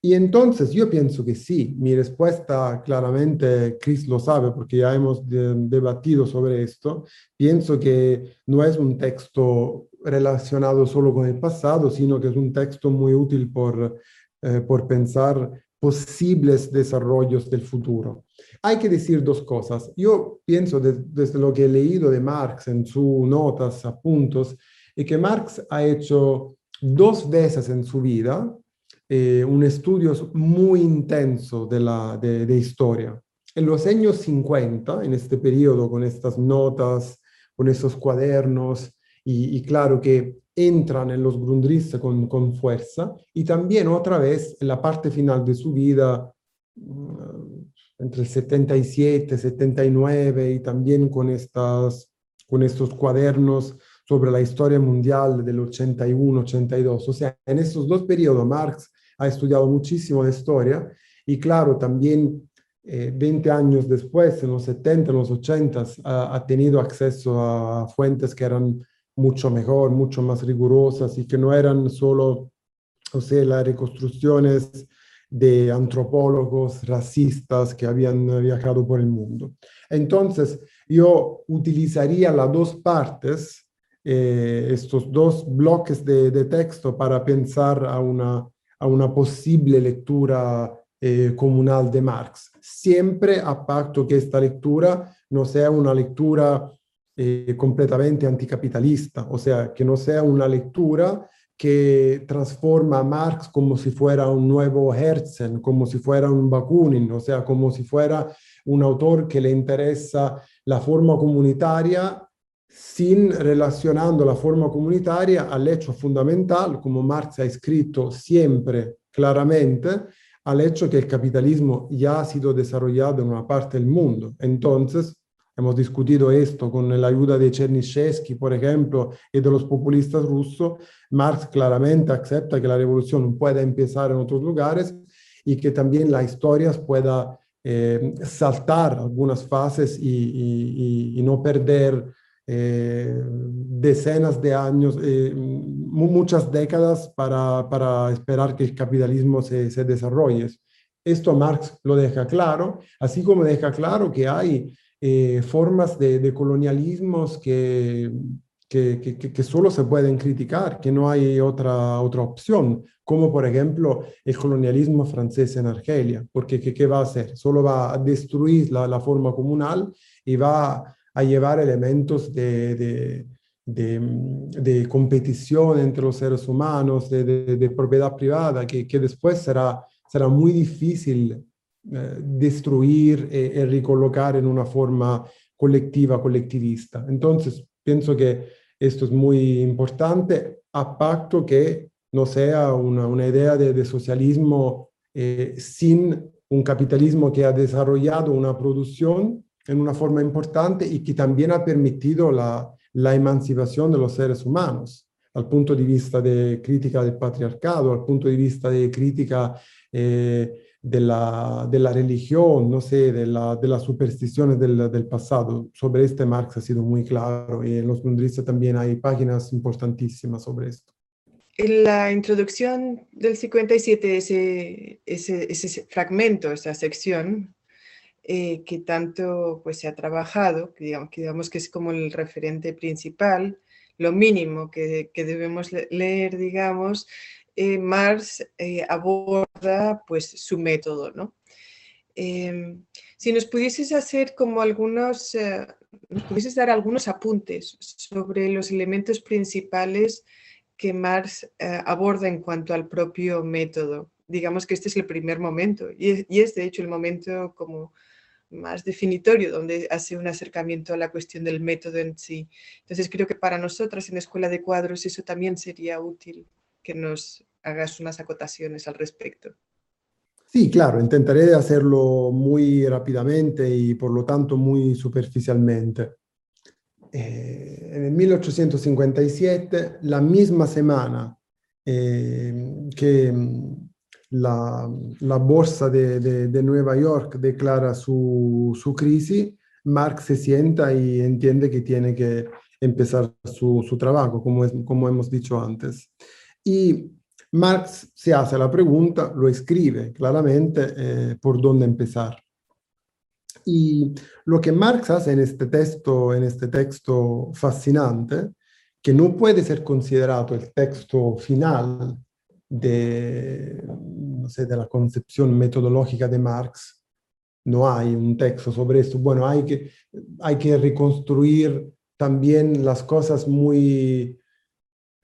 Y entonces yo pienso que sí, mi respuesta claramente, Chris lo sabe porque ya hemos debatido sobre esto, pienso que no es un texto relacionado solo con el pasado, sino que es un texto muy útil por, eh, por pensar posibles desarrollos del futuro. Hay que decir dos cosas. Yo pienso desde lo que he leído de Marx en sus notas, apuntos, y que Marx ha hecho dos veces en su vida eh, un estudio muy intenso de, la, de, historia. En los años 50, en este periodo, con estas notas, con esos cuadernos, y, claro que entran en los Grundrisse con, con, fuerza, y también otra vez en la parte final de su vida, mm, entre el 77, 79, y también con, estas, con estos cuadernos sobre la historia mundial del 81, 82. O sea, en estos dos periodos Marx ha estudiado muchísimo de historia y claro, también 20 eh, años después, en los 70, en los 80, ha, ha, tenido acceso a fuentes que eran mucho mejor, mucho más rigurosas y que no eran solo, o sea, las reconstrucciones de antropólogos racistas que habían viajado por el mundo. Entonces, yo utilizaría las dos partes, eh, estos dos bloques de, de, texto para pensar a una a una posible lectura eh, comunal de Marx, siempre a pacto que esta lectura no sea una lectura eh, completamente anticapitalista, o sea, que no sea una lectura que transforma a Marx como si fuera un nuevo Herzen, como si fuera un Bakunin, o sea, como si fuera un autor que le interesa la forma comunitaria sin relacionando la forma comunitaria al hecho fundamental, como Marx ha escrito siempre claramente, al hecho que el capitalismo ya ha sido desarrollado en una parte del mundo. Entonces, hemos discutido esto con la ayuda de Chernyshevsky, por ejemplo, y de los populistas rusos, Marx claramente acepta que la revolución pueda empezar en otros lugares y que también la historia pueda eh, saltar algunas fases y, y no perder eh, decenas de años, eh, muchas décadas para, para, esperar que el capitalismo se, se, desarrolle. Esto Marx lo deja claro, así como deja claro que hay eh, formas de, de, colonialismos que, que, que, que, solo se pueden criticar, que no hay otra, otra opción, como por ejemplo el colonialismo francés en Argelia, porque ¿qué, va a hacer? Solo va a destruir la, la forma comunal y va a llevar elementos de, de, competición entre los seres humanos, de, propiedad privada, que, que, después será, será muy difícil eh, destruir y, recolocar en una forma colectiva, colectivista. Entonces, pienso que esto es muy importante, a pacto que no sea una, una idea de, socialismo eh, sin un capitalismo que ha desarrollado una producción en una forma importante y que también ha permitido la, la emancipación de los seres humanos, al punto de vista de crítica del patriarcado, al punto de vista de crítica eh, de, la, de la religión, no sé, de, la, de las supersticiones del, del, pasado. Sobre este Marx ha sido muy claro y en los Lundristas también hay páginas importantísimas sobre esto. En la introducción del 57, ese, ese, ese fragmento, esa sección, eh, que tanto pues, se ha trabajado, que digamos, que digamos que es como el referente principal, lo mínimo que, que debemos leer, digamos, eh, Marx eh, aborda pues, su método. ¿no? Em, si nos pudieses hacer como algunos, nos pudieses dar algunos apuntes sobre los elementos principales que Marx aborda en cuanto al propio método. Digamos que este es el primer momento y es, y es de hecho el momento como más definitorio, donde hace un acercamiento a la cuestión del método en sí. Entonces creo que para nosotras en Escuela de Cuadros eso también sería útil que nos hagas unas acotaciones al respecto. Sí, claro, intentaré hacerlo muy rápidamente y por lo tanto muy superficialmente. Eh, en 1857, la misma semana eh, que la, la bolsa de, de, Nueva York declara su, su, crisis, Marx se sienta y entiende que tiene que empezar su, su trabajo, como, como hemos dicho antes. Y Marx se hace la pregunta, lo escribe claramente eh, por dónde empezar. Y lo que Marx hace en este texto, en este texto fascinante, que no puede ser considerado el texto final de, sé, de la concepción metodológica de Marx, no hay un texto sobre esto. Bueno, hay que, hay que reconstruir también las cosas muy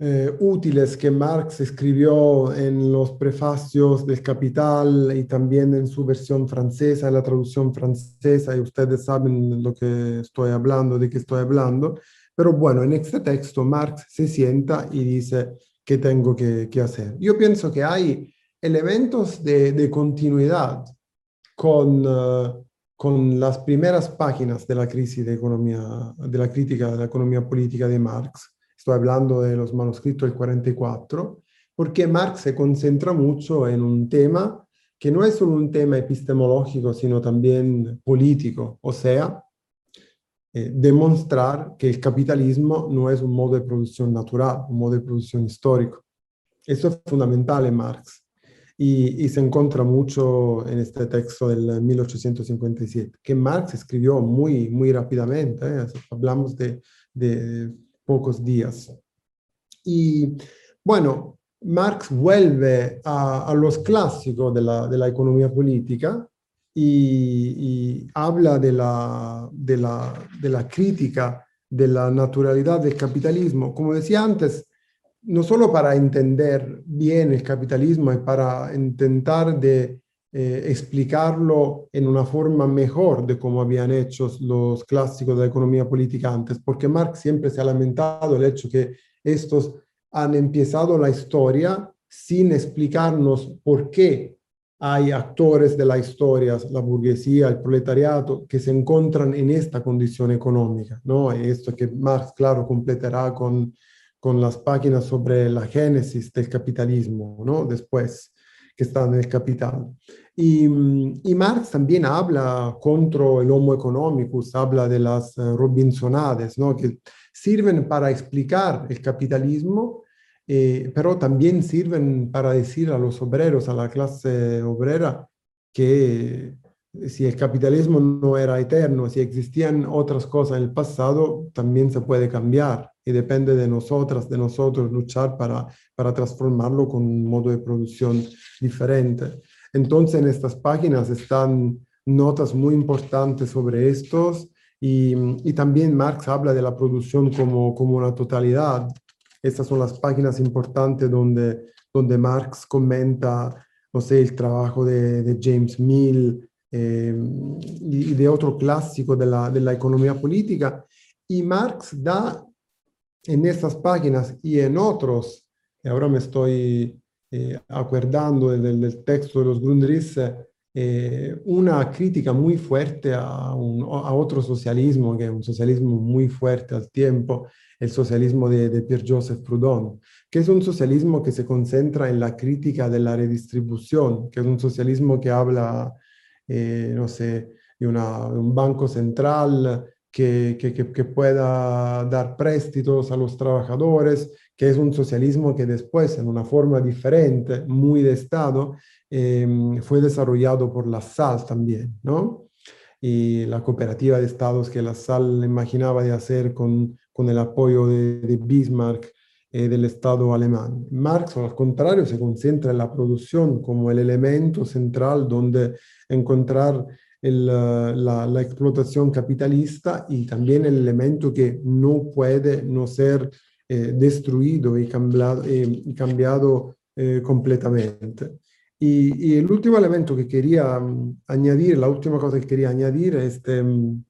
eh, útiles que Marx escribió en los prefacios del Capital y también en su versión francesa, en la traducción francesa, y ustedes saben lo que estoy hablando, de qué estoy hablando. Pero bueno, en este texto Marx se sienta y dice qué tengo que, que hacer. Yo pienso que hay elementos de, de continuidad con, uh, con las primeras páginas de la crisis de economía, de la crítica de la economía política de Marx. Estoy hablando de los manuscritos del 44, porque Marx se concentra mucho en un tema que no es solo un tema epistemológico, sino también político, o sea, eh, demostrar que el capitalismo no es un modo de producción natural, un modo de producción histórico. Eso es fundamental en Marx y, y se encuentra mucho en este texto del 1857, que Marx escribió muy, muy rápidamente, ¿eh? hablamos de, de pocos días. Y bueno, Marx vuelve a, los clásicos de la, de la, economía política y, habla de la, de, la, de la crítica de la naturalidad del capitalismo, como decía antes, no solo para entender bien el capitalismo y para intentar de eh, explicarlo en una forma mejor de como habían hecho los clásicos de la economía política antes, porque Marx siempre se ha lamentado el hecho que estos han empezado la historia sin explicarnos por qué hay actores de la historia, la burguesía, el proletariado, que se encuentran en esta condición económica, ¿no? Esto que Marx, claro, completará con, con las páginas sobre la génesis del capitalismo, ¿no? Después, que están en el capital. Y, Marx también habla contra el homo economicus, habla de las uh, Robinsonades, ¿no? que sirven para explicar el capitalismo, eh, pero también sirven para decir a los obreros, a la clase obrera, que si el capitalismo no era eterno, si existían otras cosas en el pasado, también se puede cambiar y depende de nosotras, de nosotros luchar para, para transformarlo con un modo de producción diferente. Entonces, en estas páginas están notas muy importantes sobre estos y, y, también Marx habla de la producción como, como una totalidad. Estas son las páginas importantes donde, donde Marx comenta, no sé, el trabajo de, de James Mill eh, y de otro clásico de la, de la economía política. Y Marx da en estas páginas y en otros, y ahora me estoy eh, acordando del, del, texto de los Grundrisse, eh, una crítica muy fuerte a, un, a, otro socialismo, que es un socialismo muy fuerte al tiempo, el socialismo de, de Pierre-Joseph Proudhon, que es un socialismo que se concentra en la crítica de la redistribución, que es un socialismo que habla, eh, no sé, de, una, de un banco central que, que, que, pueda dar préstitos a los trabajadores, que es un socialismo que después, en una forma diferente, muy de Estado, eh, fue desarrollado por la SAL también, ¿no? Y la cooperativa de estados que la SAL imaginaba de hacer con, con el apoyo de, de Bismarck eh, del Estado alemán. Marx, al contrario, se concentra en la producción como el elemento central donde encontrar el, la, la, explotación capitalista y también el elemento que no puede no ser eh, destruido y cambiado, eh, cambiado eh, completamente. Y, y, el último elemento que quería um, añadir, la última cosa que quería añadir este, um,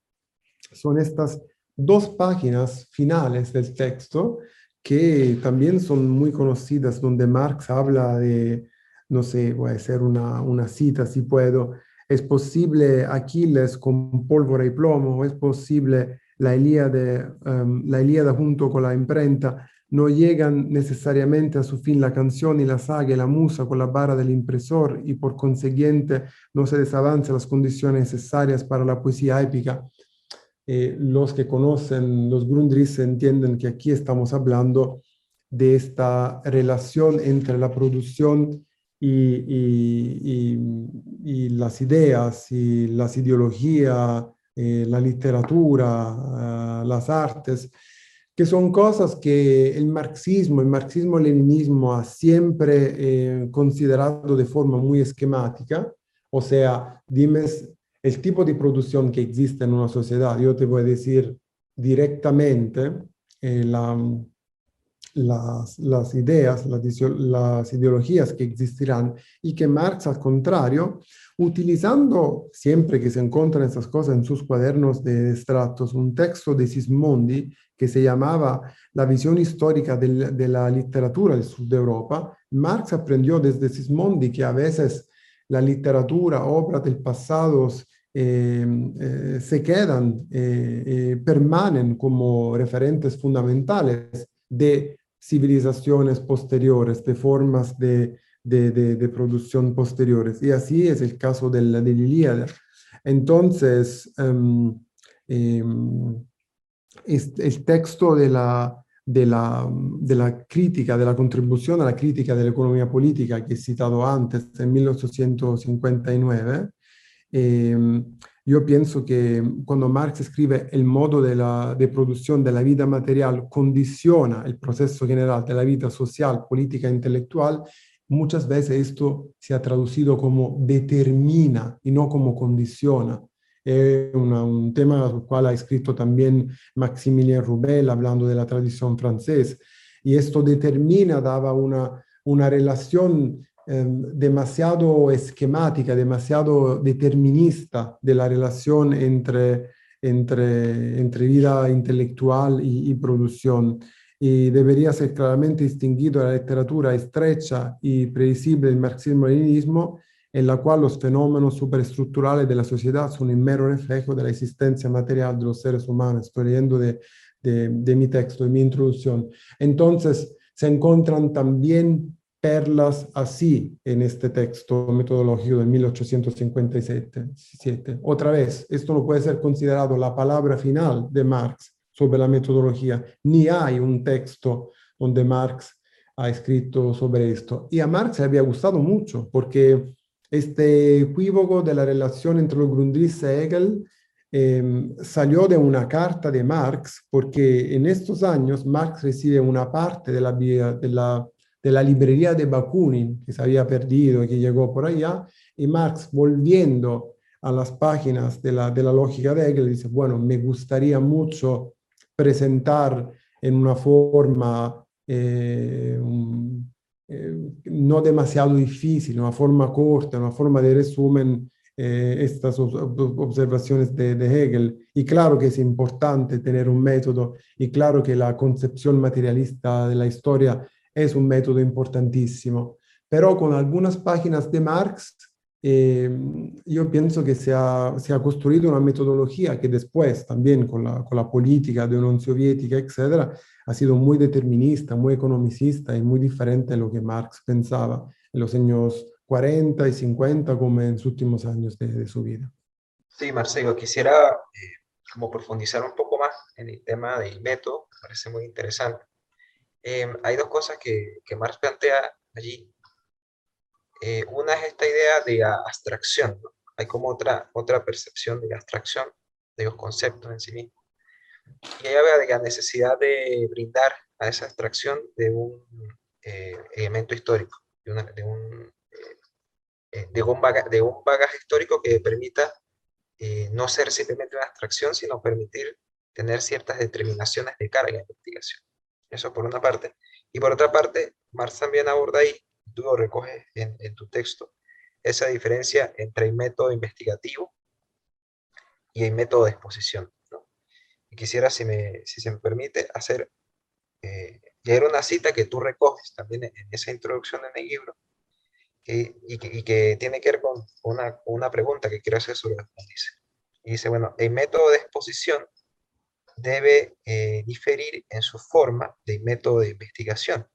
son estas dos páginas finales del texto que también son muy conocidas, donde Marx habla de, no sé, voy a hacer una, una cita si puedo, es posible Aquiles con pólvora y plomo, es posible la Ilíada, um, la Ilíada junto con la imprenta, no llegan necesariamente a su fin la canción y la saga y la musa con la barra del impresor y por consiguiente no se desavanzan las condiciones necesarias para la poesía épica. Eh, los que conocen los Grundrisse entienden que aquí estamos hablando de esta relación entre la producción y, las ideas y las ideologías, eh, la literatura, eh, las artes, que son cosas que el marxismo, el marxismo-leninismo ha siempre eh, considerado de forma muy esquemática. O sea, dime el tipo de producción que existe en una sociedad. Yo te voy a decir directamente la, las, ideas, las, ideologías que existirán y que Marx, al contrario, utilizando siempre que se encuentran estas cosas en sus cuadernos de extractos, un texto de Sismondi que se llamaba La visión histórica de, la literatura del sur de Europa, Marx aprendió desde Sismondi que a veces la literatura, obras del pasado, eh, eh, se quedan, eh, permanecen como referentes fundamentales de civilizaciones posteriores, de formas de, de, producción posteriores. Y así es el caso de la, de Ilíada. Entonces, em, el texto de la, de la, de la crítica, de la contribución a la crítica de la economía política que he citado antes, en 1859, yo pienso que cuando Marx escribe el modo de, la, de producción de la vida material condiciona el proceso general de la vida social, política e intelectual, muchas veces esto se ha traducido como determina y no como condiciona. Es un tema al cual ha escrito también Maximilien Rubel hablando de la tradición francesa. Y esto determina, daba una, una relación Em, demasiado esquemática, demasiado determinista de la relación entre, entre, entre vida intelectual y, producción. Y debería ser claramente distinguido la literatura estrecha y previsible del marxismo-leninismo, en la cual los fenómenos superestructurales de la sociedad son un mero reflejo de la existencia material de los seres humanos. Estoy leyendo de, de, de mi texto, de mi introducción. Entonces, se encuentran también perlas así en este texto metodológico de 1857. Otra vez, esto no puede ser considerado la palabra final de Marx sobre la metodología, ni hay un texto donde Marx ha escrito sobre esto. Y a Marx le había gustado mucho porque este equívoco de la relación entre los grundrisse y Hegel em, salió de una carta de Marx porque en estos años Marx recibe una parte de la, de la de la librería de Bakunin, que se había perdido y que llegó por allá, y Marx volviendo a las páginas de la, de la lógica de Hegel, dice, bueno, me gustaría mucho presentar en una forma eh, eh, no demasiado difícil, una forma corta, una forma de resumen eh, estas observaciones de, de, Hegel. Y claro que es importante tener un método y claro que la concepción materialista de la historia es un método importantísimo. Pero con algunas páginas de Marx, eh, yo pienso que se ha, se ha, construido una metodología que después también con la, con la política de Unión Soviética, etcétera, ha sido muy determinista, muy economicista y muy diferente de lo que Marx pensaba en los años 40 y 50 como en los últimos años de, de su vida. Sí, Marcelo, quisiera eh, como profundizar un poco más en el tema del método, me parece muy interesante. Em, hay dos cosas que, que, Marx plantea allí. Eh, una es esta idea de abstracción. Hay como otra, otra percepción de abstracción de los conceptos en sí mismos. Y ella ve de la necesidad de brindar a esa abstracción de un eh, elemento histórico, de, de, un, eh, de, un de, un bagaje histórico que permita no ser simplemente una abstracción, sino permitir tener ciertas determinaciones de carga de investigación. Eso por una parte. Y por otra parte, Marx también aborda ahí, tú lo recoges en, tu texto, esa diferencia entre el método investigativo y el método de exposición. Y quisiera, si, me, si se me permite, hacer, eh, leer una cita que tú recoges también en, esa introducción en el libro, y, que, tiene que ver con una, una pregunta que quiero hacer sobre lo que dice. Y dice, bueno, el método de exposición debe eh, diferir en su forma de método de investigación.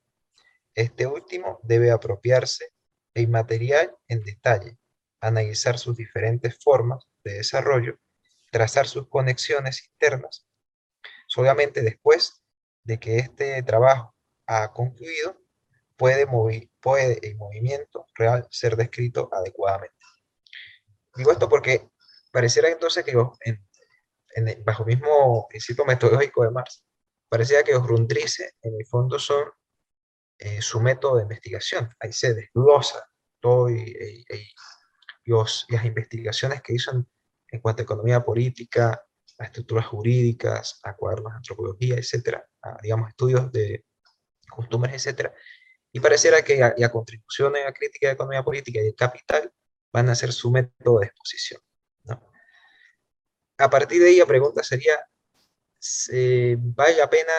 Este último debe apropiarse del material en detalle, analizar sus diferentes formas de desarrollo, trazar sus conexiones internas. Solamente después de que este trabajo ha concluido, puede, el movimiento real ser descrito adecuadamente. Digo esto porque pareciera entonces que bajo el mismo principio metodológico de Marx, parecía que los Grundrisse en el fondo son eh, su método de investigación. Ahí se desglosa todo las investigaciones que hizo en, cuanto a economía política, a estructuras jurídicas, a cuadernos de antropología, etcétera, a, digamos, estudios de costumbres, etcétera. Y pareciera que la contribución en la crítica de economía política y de capital van a ser su método de exposición. A partir de ahí la pregunta sería, ¿vale la pena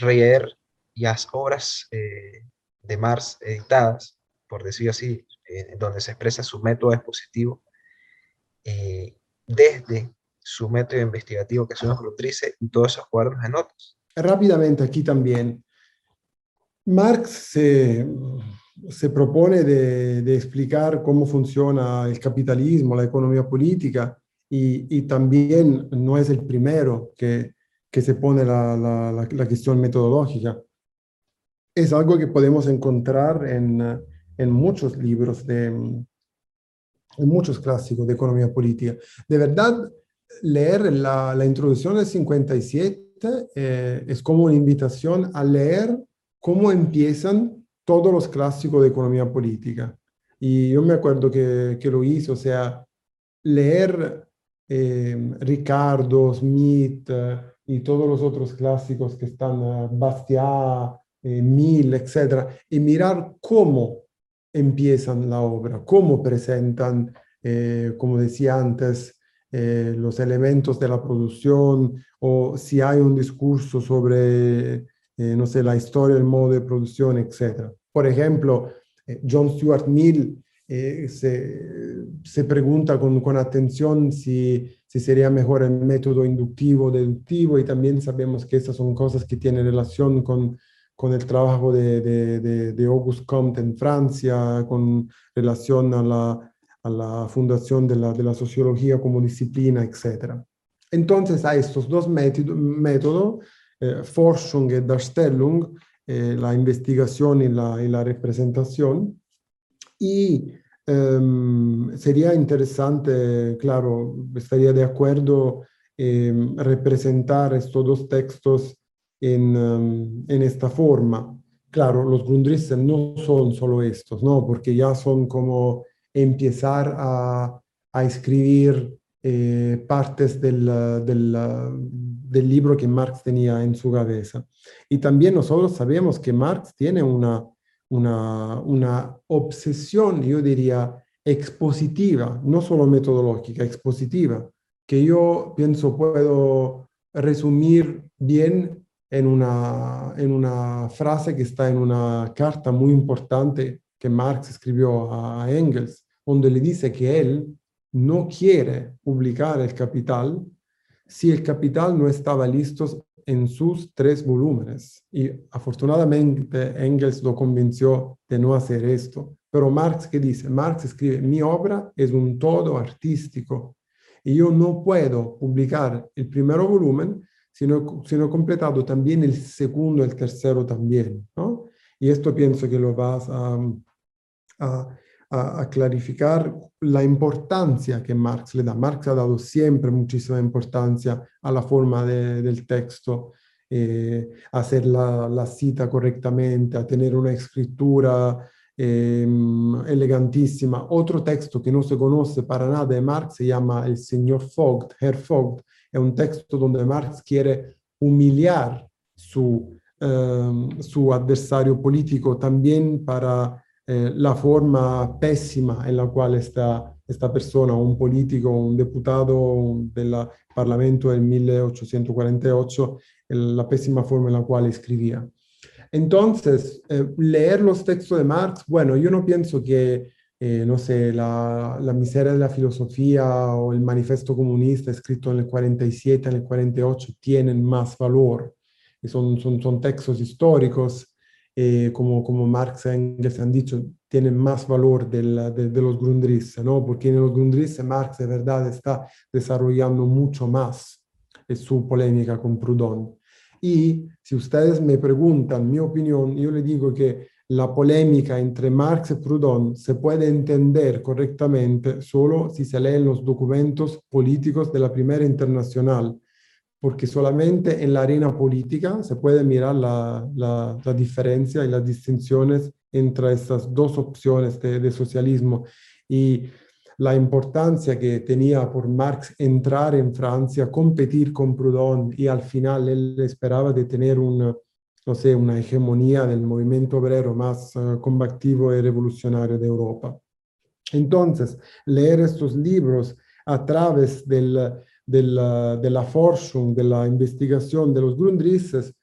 leer las obras eh, de Marx editadas, por decirlo así, donde se expresa su método expositivo, eh, desde su método investigativo que son los Grutrice y todos esos cuadernos de notas? Rápidamente aquí también. Marx se, se propone de, explicar cómo funciona el capitalismo, la economía política, y, y también no es el primero que, que se pone la, la, la, cuestión metodológica. Es algo que podemos encontrar en, en muchos libros, de, en muchos clásicos de economía política. De verdad, leer la, la introducción del 57 eh, es como una invitación a leer cómo empiezan todos los clásicos de economía política. Y yo me acuerdo que, que lo hice, o sea, leer eh, Ricardo, Smith eh, y todos los otros clásicos que están, uh, Bastiat, eh, Mill, etc. Y mirar cómo empiezan la obra, cómo presentan, eh, como decía antes, eh, los elementos de la producción o si hay un discurso sobre eh, no sé, la historia, el modo de producción, etc. Por ejemplo, eh, John Stuart Mill eh, se, se, pregunta con, con atención si, si, sería mejor el método inductivo o deductivo y también sabemos que estas son cosas que tienen relación con, con el trabajo de, de, de, Auguste Comte en Francia, con relación a la, a la fundación de la, de la sociología como disciplina, etc. Entonces, hay estos dos métodos eh, Forschung y Darstellung, eh, la investigación y la, y la representación. Y um, sería interesante, claro, estaría de acuerdo eh, representar estos dos textos en, um, en esta forma. Claro, los Grundrisse no son solo estos, ¿no? Porque ya son como empezar a, a escribir eh, partes del, del, del, libro que Marx tenía en su cabeza. Y también nosotros sabemos que Marx tiene una, una, una obsesión, yo diría, expositiva, no solo metodológica, expositiva, que yo pienso puedo resumir bien en una, en una frase que está en una carta muy importante que Marx escribió a Engels, donde le dice que él no quiere publicar el Capital si el Capital no estaba listo en sus tres volúmenes. Y afortunadamente Engels lo convenció de no hacer esto. Pero Marx, ¿qué dice? Marx escribe, mi obra es un todo artístico y yo no puedo publicar el primer volumen sino, sino completado también el segundo, el tercero también. ¿no? Y esto pienso que lo vas a, a a, clarificar la importancia que Marx le da. Marx ha dado siempre muchísima importancia a la forma del texto, eh, a hacer la, cita correctamente, a tener una escritura em, elegantísima. Otro texto que no se conoce para nada de Marx se llama El señor Vogt, Herr Vogt. Es un texto donde Marx quiere humillar su, em, su adversario político también para eh, la forma pésima en la cual está esta persona, un político, un diputado del Parlamento en 1848, la pésima forma en la cual escribía. Entonces, eh, leer los textos de Marx, bueno, yo no pienso que, eh, no sé, la, la, miseria de la filosofía o el manifiesto comunista escrito en el 47, en el 48, tienen más valor. Son, son, son textos históricos eh, como, como Marx y Engels han dicho, tienen más valor de, de, los Grundrisse, ¿no? Porque en los Grundrisse Marx de verdad está desarrollando mucho más su polémica con Proudhon. Y si ustedes me preguntan mi opinión, yo le digo que la polémica entre Marx y Proudhon se puede entender correctamente solo si se leen los documentos políticos de la Primera Internacional, porque solamente en la arena política se puede mirar la, la, diferencia y las distinciones entre estas dos opciones de, de, socialismo y la importancia que tenía por Marx entrar en Francia, competir con Proudhon y al final él esperaba de tener un, no sé, una hegemonía del movimiento obrero más uh, combativo y revolucionario de Europa. Entonces, leer estos libros a través del, de la forschung, de la investigación de los Grundrisses,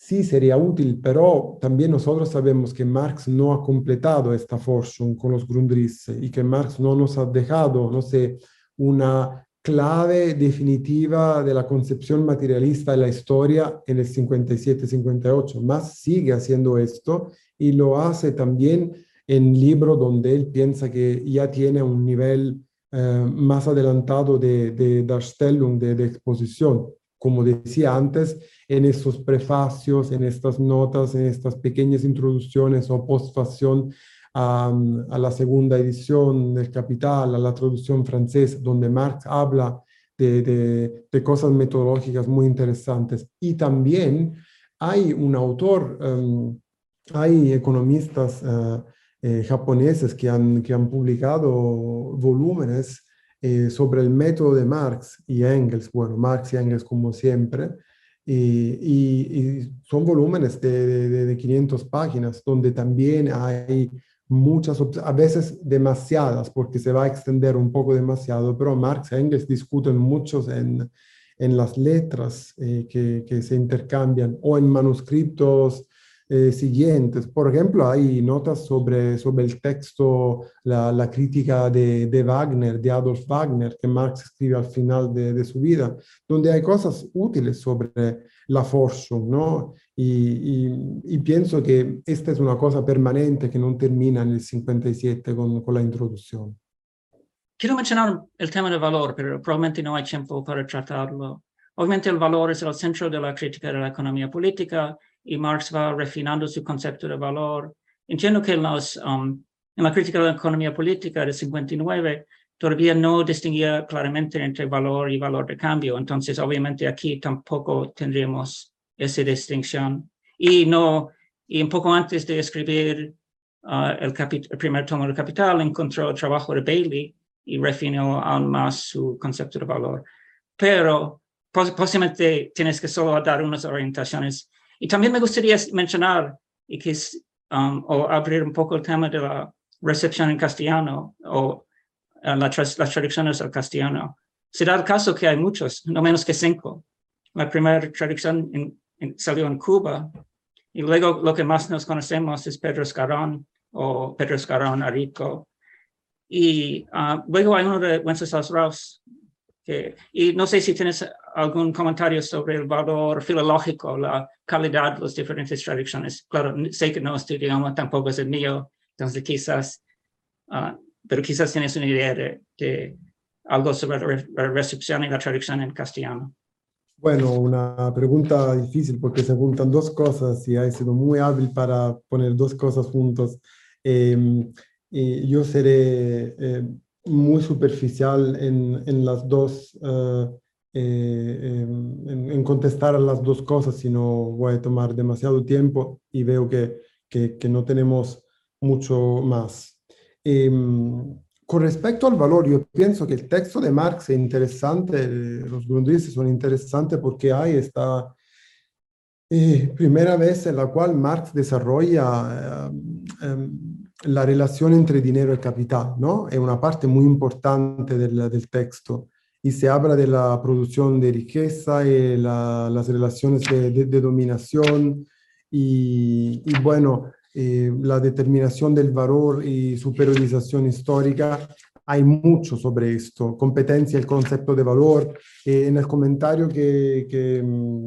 sí sería útil, pero también nosotros sabemos que Marx no ha completado esta forschung con los Grundrisse y que Marx no nos ha dejado, no sé, una clave definitiva de la concepción materialista de la historia en el 57-58, más sigue haciendo esto y lo hace también en libro donde él piensa que ya tiene un nivel eh, más adelantado de, de Darstellung, de, de, exposición. Como decía antes, en esos prefacios, en estas notas, en estas pequeñas introducciones o postfacción a, a, la segunda edición del Capital, a la traducción francesa, donde Marx habla de, de cosas metodológicas muy interesantes. Y también hay un autor, um, hay economistas uh, eh, japoneses que han, que han publicado volúmenes eh, sobre el método de Marx y Engels, bueno, Marx y Engels como siempre, y, y, son volúmenes de, de, de, 500 páginas donde también hay muchas, a veces demasiadas, porque se va a extender un poco demasiado, pero Marx y Engels discuten muchos en, en las letras eh, que, que, se intercambian o en manuscritos eh, siguientes. Por ejemplo, hay notas sobre, sobre el texto, la, la crítica de, de, Wagner, de Adolf Wagner, que Marx escribe al final de, de su vida, donde hay cosas útiles sobre la Forschung, ¿no? Y, y, y, pienso que esta es una cosa permanente que no termina en el 57 con, con la introducción. Quiero mencionar el tema del valor, pero probablemente no hay tiempo para tratarlo. Obviamente el valor es el centro de la crítica de la economía política y Marx va refinando su concepto de valor. Entiendo que en, los, um, en la crítica de la economía política de 59 todavía no distinguía claramente entre valor y valor de cambio. Entonces, obviamente aquí tampoco tendríamos esa distinción. Y no, y un poco antes de escribir uh, el, el, primer tomo del Capital, encontró el trabajo de Bailey y refinó aún más su concepto de valor. Pero posiblemente tienes que solo dar unas orientaciones y también me gustaría mencionar y que, um, o abrir un poco el tema de la recepción en castellano o uh, la las traducciones al castellano. Se da el caso que hay muchos, no menos que cinco. La primera traducción en, en, salió en Cuba y luego lo que más nos conocemos es Pedro Escarón o Pedro Escarón Arico. Y uh, luego hay uno de Wenceslaus Strauss. Que, y no sé si tienes algún comentario sobre el valor filológico, la calidad de las diferentes traducciones. Claro, sé que no es tu idioma, tampoco es el mío, entonces quizás, uh, pero quizás tienes una idea de, de algo sobre la recepción y la traducción en castellano. Bueno, una pregunta difícil porque se juntan dos cosas y ha sido muy hábil para poner dos cosas juntos. Eh, y yo seré eh, muy superficial en, en las dos uh, eh, en, en, contestar a las dos cosas, si no voy a tomar demasiado tiempo y veo que, que, que no tenemos mucho más. Eh, con respecto al valor, yo pienso que el texto de Marx es interesante, los Grundrisse son interesantes porque hay esta eh, primera vez en la cual Marx desarrolla eh, la relación entre dinero y capital, ¿no? Es una parte muy importante del, del texto y se habla de la producción de riqueza y la, las relaciones de, de, de dominación y, y bueno, eh, la determinación del valor y su periodización histórica. Hay mucho sobre esto, competencia, el concepto de valor. Eh, en el comentario que, que,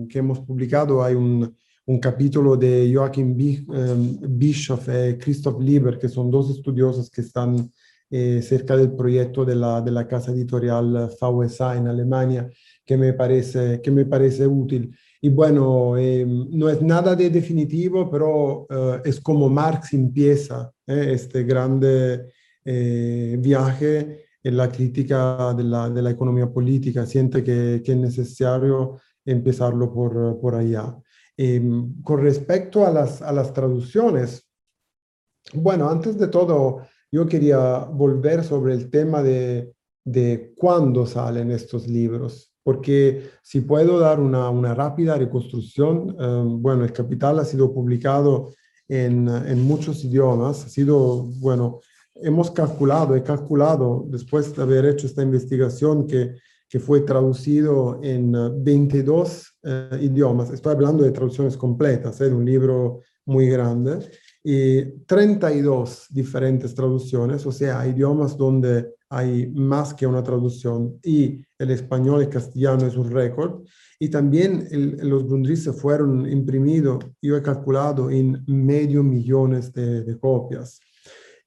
que, hemos publicado hay un, un capítulo de Joachim eh, Bischoff y Christoph Lieber, que son dos estudiosos que están eh, cerca del proyecto de la, de la casa editorial VSA en Alemania, que me parece, que me parece útil. Y bueno, em, no es nada de definitivo, pero eh, es como Marx empieza eh, este grande viaje en la crítica de la, de la economía política. Siente que, que, es necesario empezarlo por, por allá. Em, con respecto a las, a las traducciones, bueno, antes de todo, yo quería volver sobre el tema de, de cuándo salen estos libros porque si puedo dar una, una rápida reconstrucción, eh, bueno, El Capital ha sido publicado en, en, muchos idiomas, ha sido, bueno, hemos calculado, he calculado, después de haber hecho esta investigación, que, que fue traducido en 22 eh, idiomas, estoy hablando de traducciones completas, ¿eh? de un libro muy grande, y 32 diferentes traducciones, o sea, idiomas donde hay más que una traducción y el español y castellano es un récord. Y también los Grundrisse fueron imprimidos, yo he calculado, en medio millones de, de copias.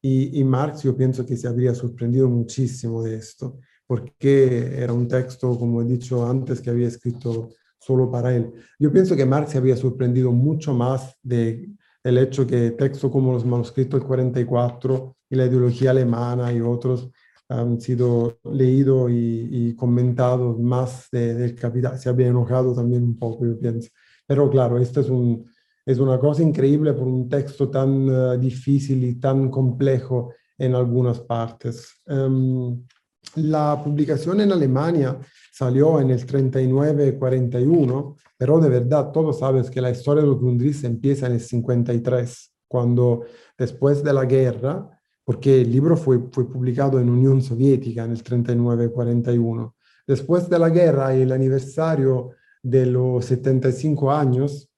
Y, y, Marx yo pienso que se habría sorprendido muchísimo de esto, porque era un texto, como he dicho antes, que había escrito solo para él. Yo pienso que Marx se había sorprendido mucho más de el hecho que textos como los manuscritos del 44 y la ideología alemana y otros han sido leídos y, comentados más del capital. Se había enojado también un poco, yo pienso. Pero claro, esto es, un, es una cosa increíble por un texto tan uh, difícil y tan complejo en algunas partes. Um, la publicación en Alemania salió en el 39-41, pero de verdad todos sabes que la historia de los Grundrisse empieza en el 53, cuando después de la guerra porque el libro fue, fue publicado en Unión Soviética en el 39-41. Después de la guerra y el aniversario de los 75 años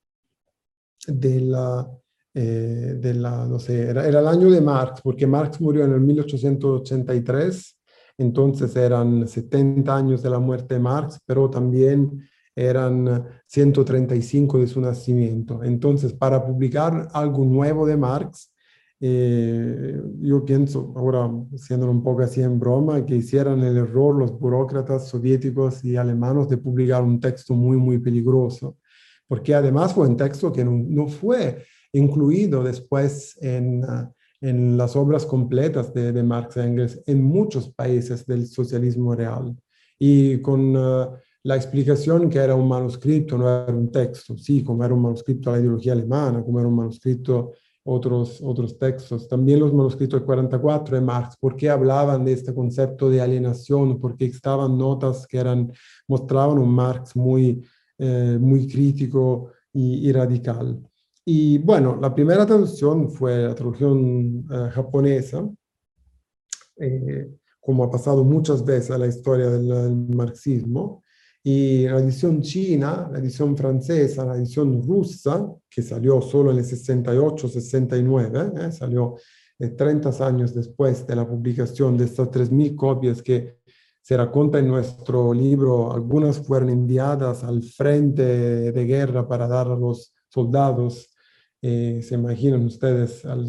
de la, eh, de la no sé, era, era, el año de Marx, porque Marx murió en el 1883, entonces eran 70 años de la muerte de Marx, pero también eran 135 de su nacimiento. Entonces, para publicar algo nuevo de Marx, eh, yo pienso, ahora siendo un poco así en broma, que hicieran el error los burócratas soviéticos y alemanes de publicar un texto muy, muy peligroso, porque además fue un texto que no, no fue incluido después en, en, las obras completas de, de Marx y Engels en muchos países del socialismo real. Y con uh, la explicación que era un manuscrito, no era un texto, sí, como era un manuscrito a la ideología alemana, como era un manuscrito otros, otros textos, también los manuscritos del 44 de Marx, porque hablaban de este concepto de alienación, porque estaban notas que eran, mostraban un Marx muy, eh, muy crítico y, y, radical. Y bueno, la primera traducción fue la traducción eh, japonesa, eh, como ha pasado muchas veces en la historia del, del marxismo, y la edición china, la edición francesa, la edición rusa, que salió solo en el 68-69, ¿eh? salió 30 eh, años después de la publicación de estas 3.000 copias que se raconta en nuestro libro, algunas fueron enviadas al frente de guerra para dar a los soldados, eh, se imaginan ustedes, al,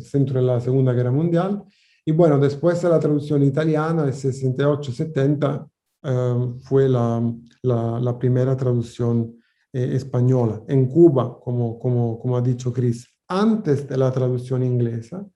centro de la Segunda Guerra Mundial. Y bueno, después de la traducción italiana, el 68-70, Em, fue la, la, primera traducción eh, española. En Cuba, como, como, como ha dicho Chris, antes de la traducción inglesa,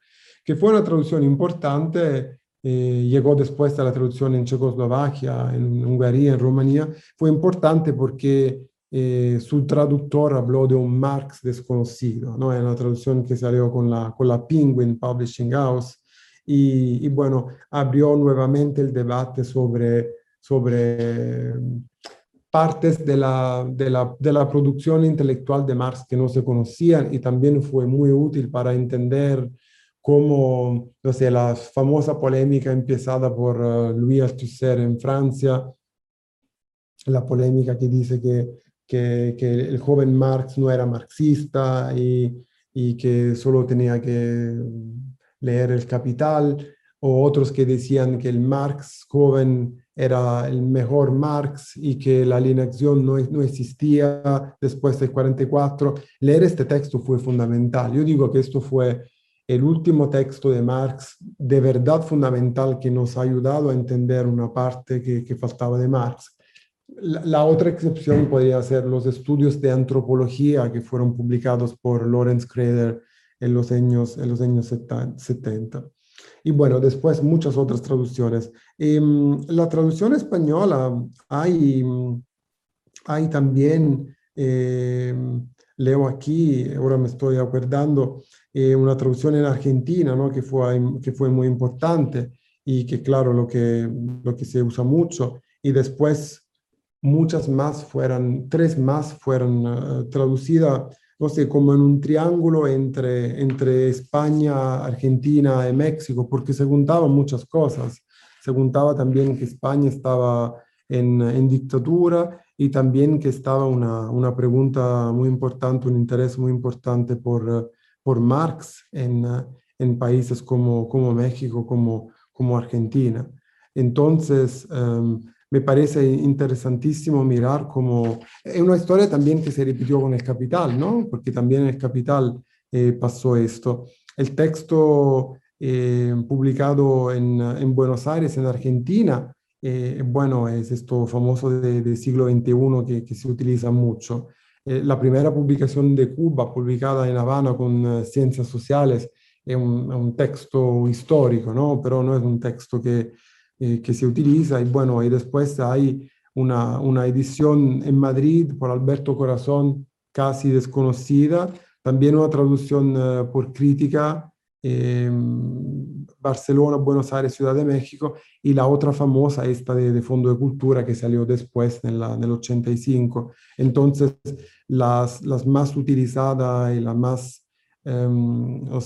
que fue una traducción importante, eh, llegó después de la traducción en Checoslovaquia, en Hungría, en Rumanía, fue importante porque eh, su traductor habló de un Marx desconocido, ¿no? En la traducción que salió con la, con la Penguin Publishing House y, y bueno, abrió nuevamente el debate sobre sobre partes de la, de, la, de la, producción intelectual de Marx que no se conocían y también fue muy útil para entender cómo, no sé, la famosa polémica empezada por uh, Louis Althusser en Francia, la polémica que dice que, que, que, el joven Marx no era marxista y, y que solo tenía que leer el Capital, o otros que decían que el Marx joven era el mejor Marx y que la alienación no, no existía después del 44. Leer este texto fue fundamental. Yo digo que esto fue el último texto de Marx de verdad fundamental que nos ha ayudado a entender una parte que, que faltaba de Marx. La, otra excepción podría ser los estudios de antropología que fueron publicados por Lawrence Creder en los años, en los años 70. Y bueno, después muchas otras traducciones. Em, la traducción española hay, hay también, em, leo aquí, ahora me estoy acordando, eh, una traducción en Argentina, ¿no? que, fue, que fue muy importante y que claro, lo que, lo que se usa mucho. Y después muchas más fueron, tres más fueron uh, traducidas, no sé, como en un triángulo entre, entre España, Argentina y México, porque se juntaban muchas cosas. Se juntaba también que España estaba en, en dictadura y también que estaba una, una, pregunta muy importante, un interés muy importante por, por Marx en, en países como, como México, como, como Argentina. Entonces, um, me parece interesantísimo mirar cómo es una historia también que se repitió con el Capital, ¿no? Porque también en el Capital eh, pasó esto. El texto eh, publicado en, en, Buenos Aires, en Argentina, eh, bueno, es esto famoso del de siglo XXI que, que, se utiliza mucho. la primera publicación de Cuba, publicada en Habana con Ciencias Sociales, es un, un texto histórico, ¿no? Pero no es un texto que eh, que se utiliza. Y bueno, y después hay una, una edición en Madrid por Alberto Corazón, casi desconocida. También una traducción uh, por crítica, eh, Barcelona, Buenos Aires, Ciudad de México. Y la otra famosa, esta de, de Fondo de Cultura, que salió después, en el 85. Entonces, las, las más utilizadas y las más, um, o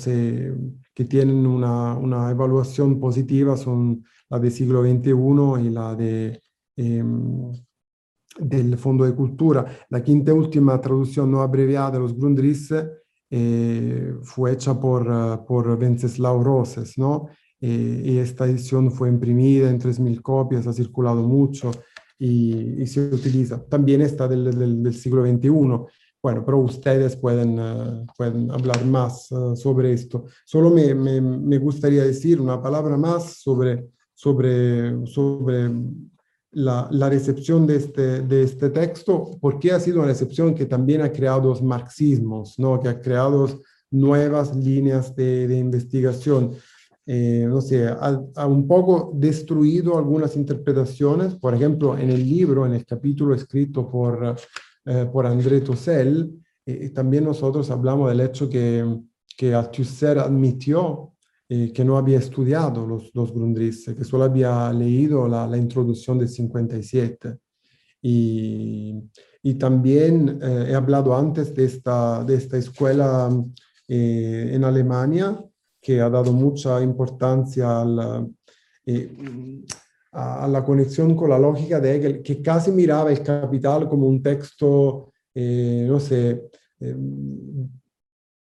que tienen una, una evaluación positiva son la del siglo XXI y la de, em, del Fondo de Cultura. La quinta y última traducción no abreviada de los Grundrisse eh, fue hecha por, por Wenceslao Roses, ¿no? Eh, y esta edición fue imprimida en 3.000 copias, ha circulado mucho y, y se utiliza. También está del, del, del, siglo XXI. Bueno, pero ustedes pueden, uh, pueden hablar más uh, sobre esto. Solo me, me, me, gustaría decir una palabra más sobre sobre, sobre la, la, recepción de este, de este texto, porque ha sido una recepción que también ha creado marxismos, ¿no? que ha creado nuevas líneas de, de investigación. Eh, no sé, ha, un poco destruido algunas interpretaciones, por ejemplo, en el libro, en el capítulo escrito por, eh, por André Tossel, eh, también nosotros hablamos del hecho que, que Althusser admitió eh, que no había estudiado los, Grundrisse, que solo había leído la, introducción del 57. Y, también eh, he hablado antes de esta, de esta escuela eh, en Alemania, que ha dado mucha importancia al, a, la conexión con la lógica de Hegel, que casi miraba el capital como un texto, no sé,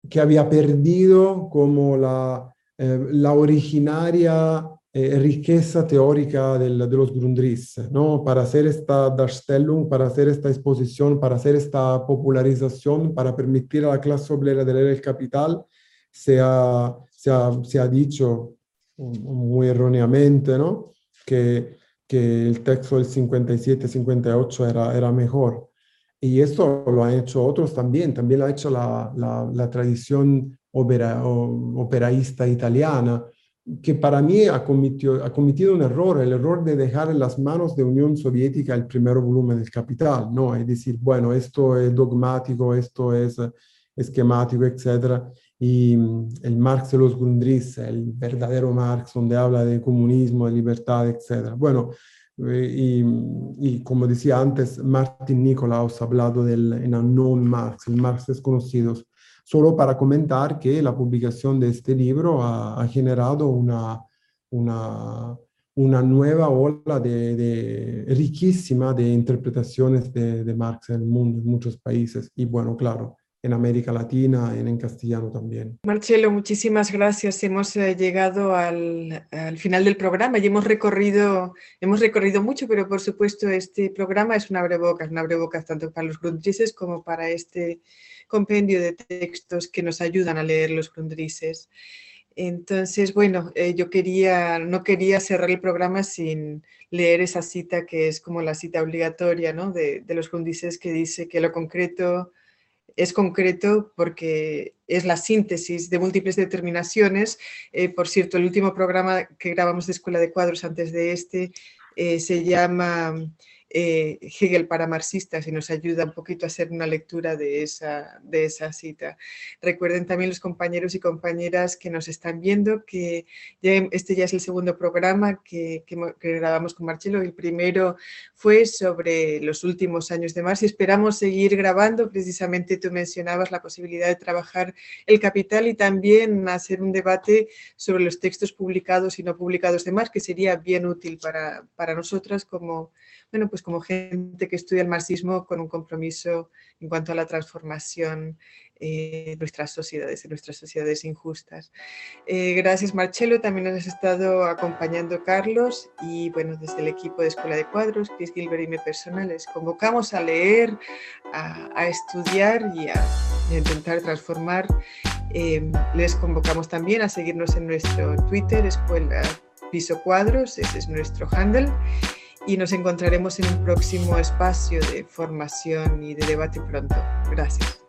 que había perdido como la, eh, la originaria eh, riqueza teórica del, de los Grundrisse, ¿no? Para hacer esta Darstellung, para hacer esta exposición, para hacer esta popularización, para permitir a la clase obrera de leer el capital, se ha, se ha, se ha dicho muy erróneamente, ¿no? Que, que el texto del 57-58 era, era mejor. Y esto lo han hecho otros también, también lo ha hecho la, la, la tradición opera, operaísta italiana, que para mí ha cometido, ha cometido un error, el error de dejar en las manos de Unión Soviética el primer volumen del Capital, ¿no? Es decir, bueno, esto es dogmático, esto es esquemático, etc. Y mm, el Marx de los Grundrisse, el verdadero Marx, donde habla de comunismo, de libertad, etc. Bueno, eh, y, y, como decía antes, Martin Nicolaus ha hablado del en unknown Marx, el Marx desconocido solo para comentar que la publicación de este libro ha, generado una, una, una, nueva ola de, de, riquísima de interpretaciones de, de, Marx en el mundo, en muchos países. Y bueno, claro, en América Latina en, en castellano también. Marcelo, muchísimas gracias. Hemos eh, llegado al, al, final del programa y hemos recorrido, hemos recorrido mucho, pero por supuesto este programa es una abrebocas, una abrebocas tanto para los grundrises como para este compendio de textos que nos ayudan a leer los Grundrises. Entonces, bueno, eh, yo quería, no quería cerrar el programa sin leer esa cita que es como la cita obligatoria ¿no? de, los fundices que dice que lo concreto es concreto porque es la síntesis de múltiples determinaciones. Eh, por cierto, el último programa que grabamos de Escuela de Cuadros antes de este eh, se llama eh, Hegel para marxistas y nos ayuda un poquito a hacer una lectura de esa, de esa cita. Recuerden también los compañeros y compañeras que nos están viendo que este ya es el segundo programa que, que, grabamos con Marcelo. El primero fue sobre los últimos años de Marx y esperamos seguir grabando. Precisamente tú mencionabas la posibilidad de trabajar el capital y también hacer un debate sobre los textos publicados y no publicados de Marx, que sería bien útil para, para nosotras como bueno, pues como gente que estudia el marxismo con un compromiso en cuanto a la transformación eh, de nuestras sociedades, de nuestras sociedades injustas. Eh, gracias Marcelo, también nos ha estado acompañando Carlos y bueno, desde el equipo de Escuela de Cuadros, Chris Gilbert y mi personal, les convocamos a leer, a, estudiar y a, intentar transformar. Eh, les convocamos también a seguirnos en nuestro Twitter, Escuela Piso Cuadros, ese es nuestro handle y nos encontraremos en un próximo espacio de formación y de debate pronto. Gracias.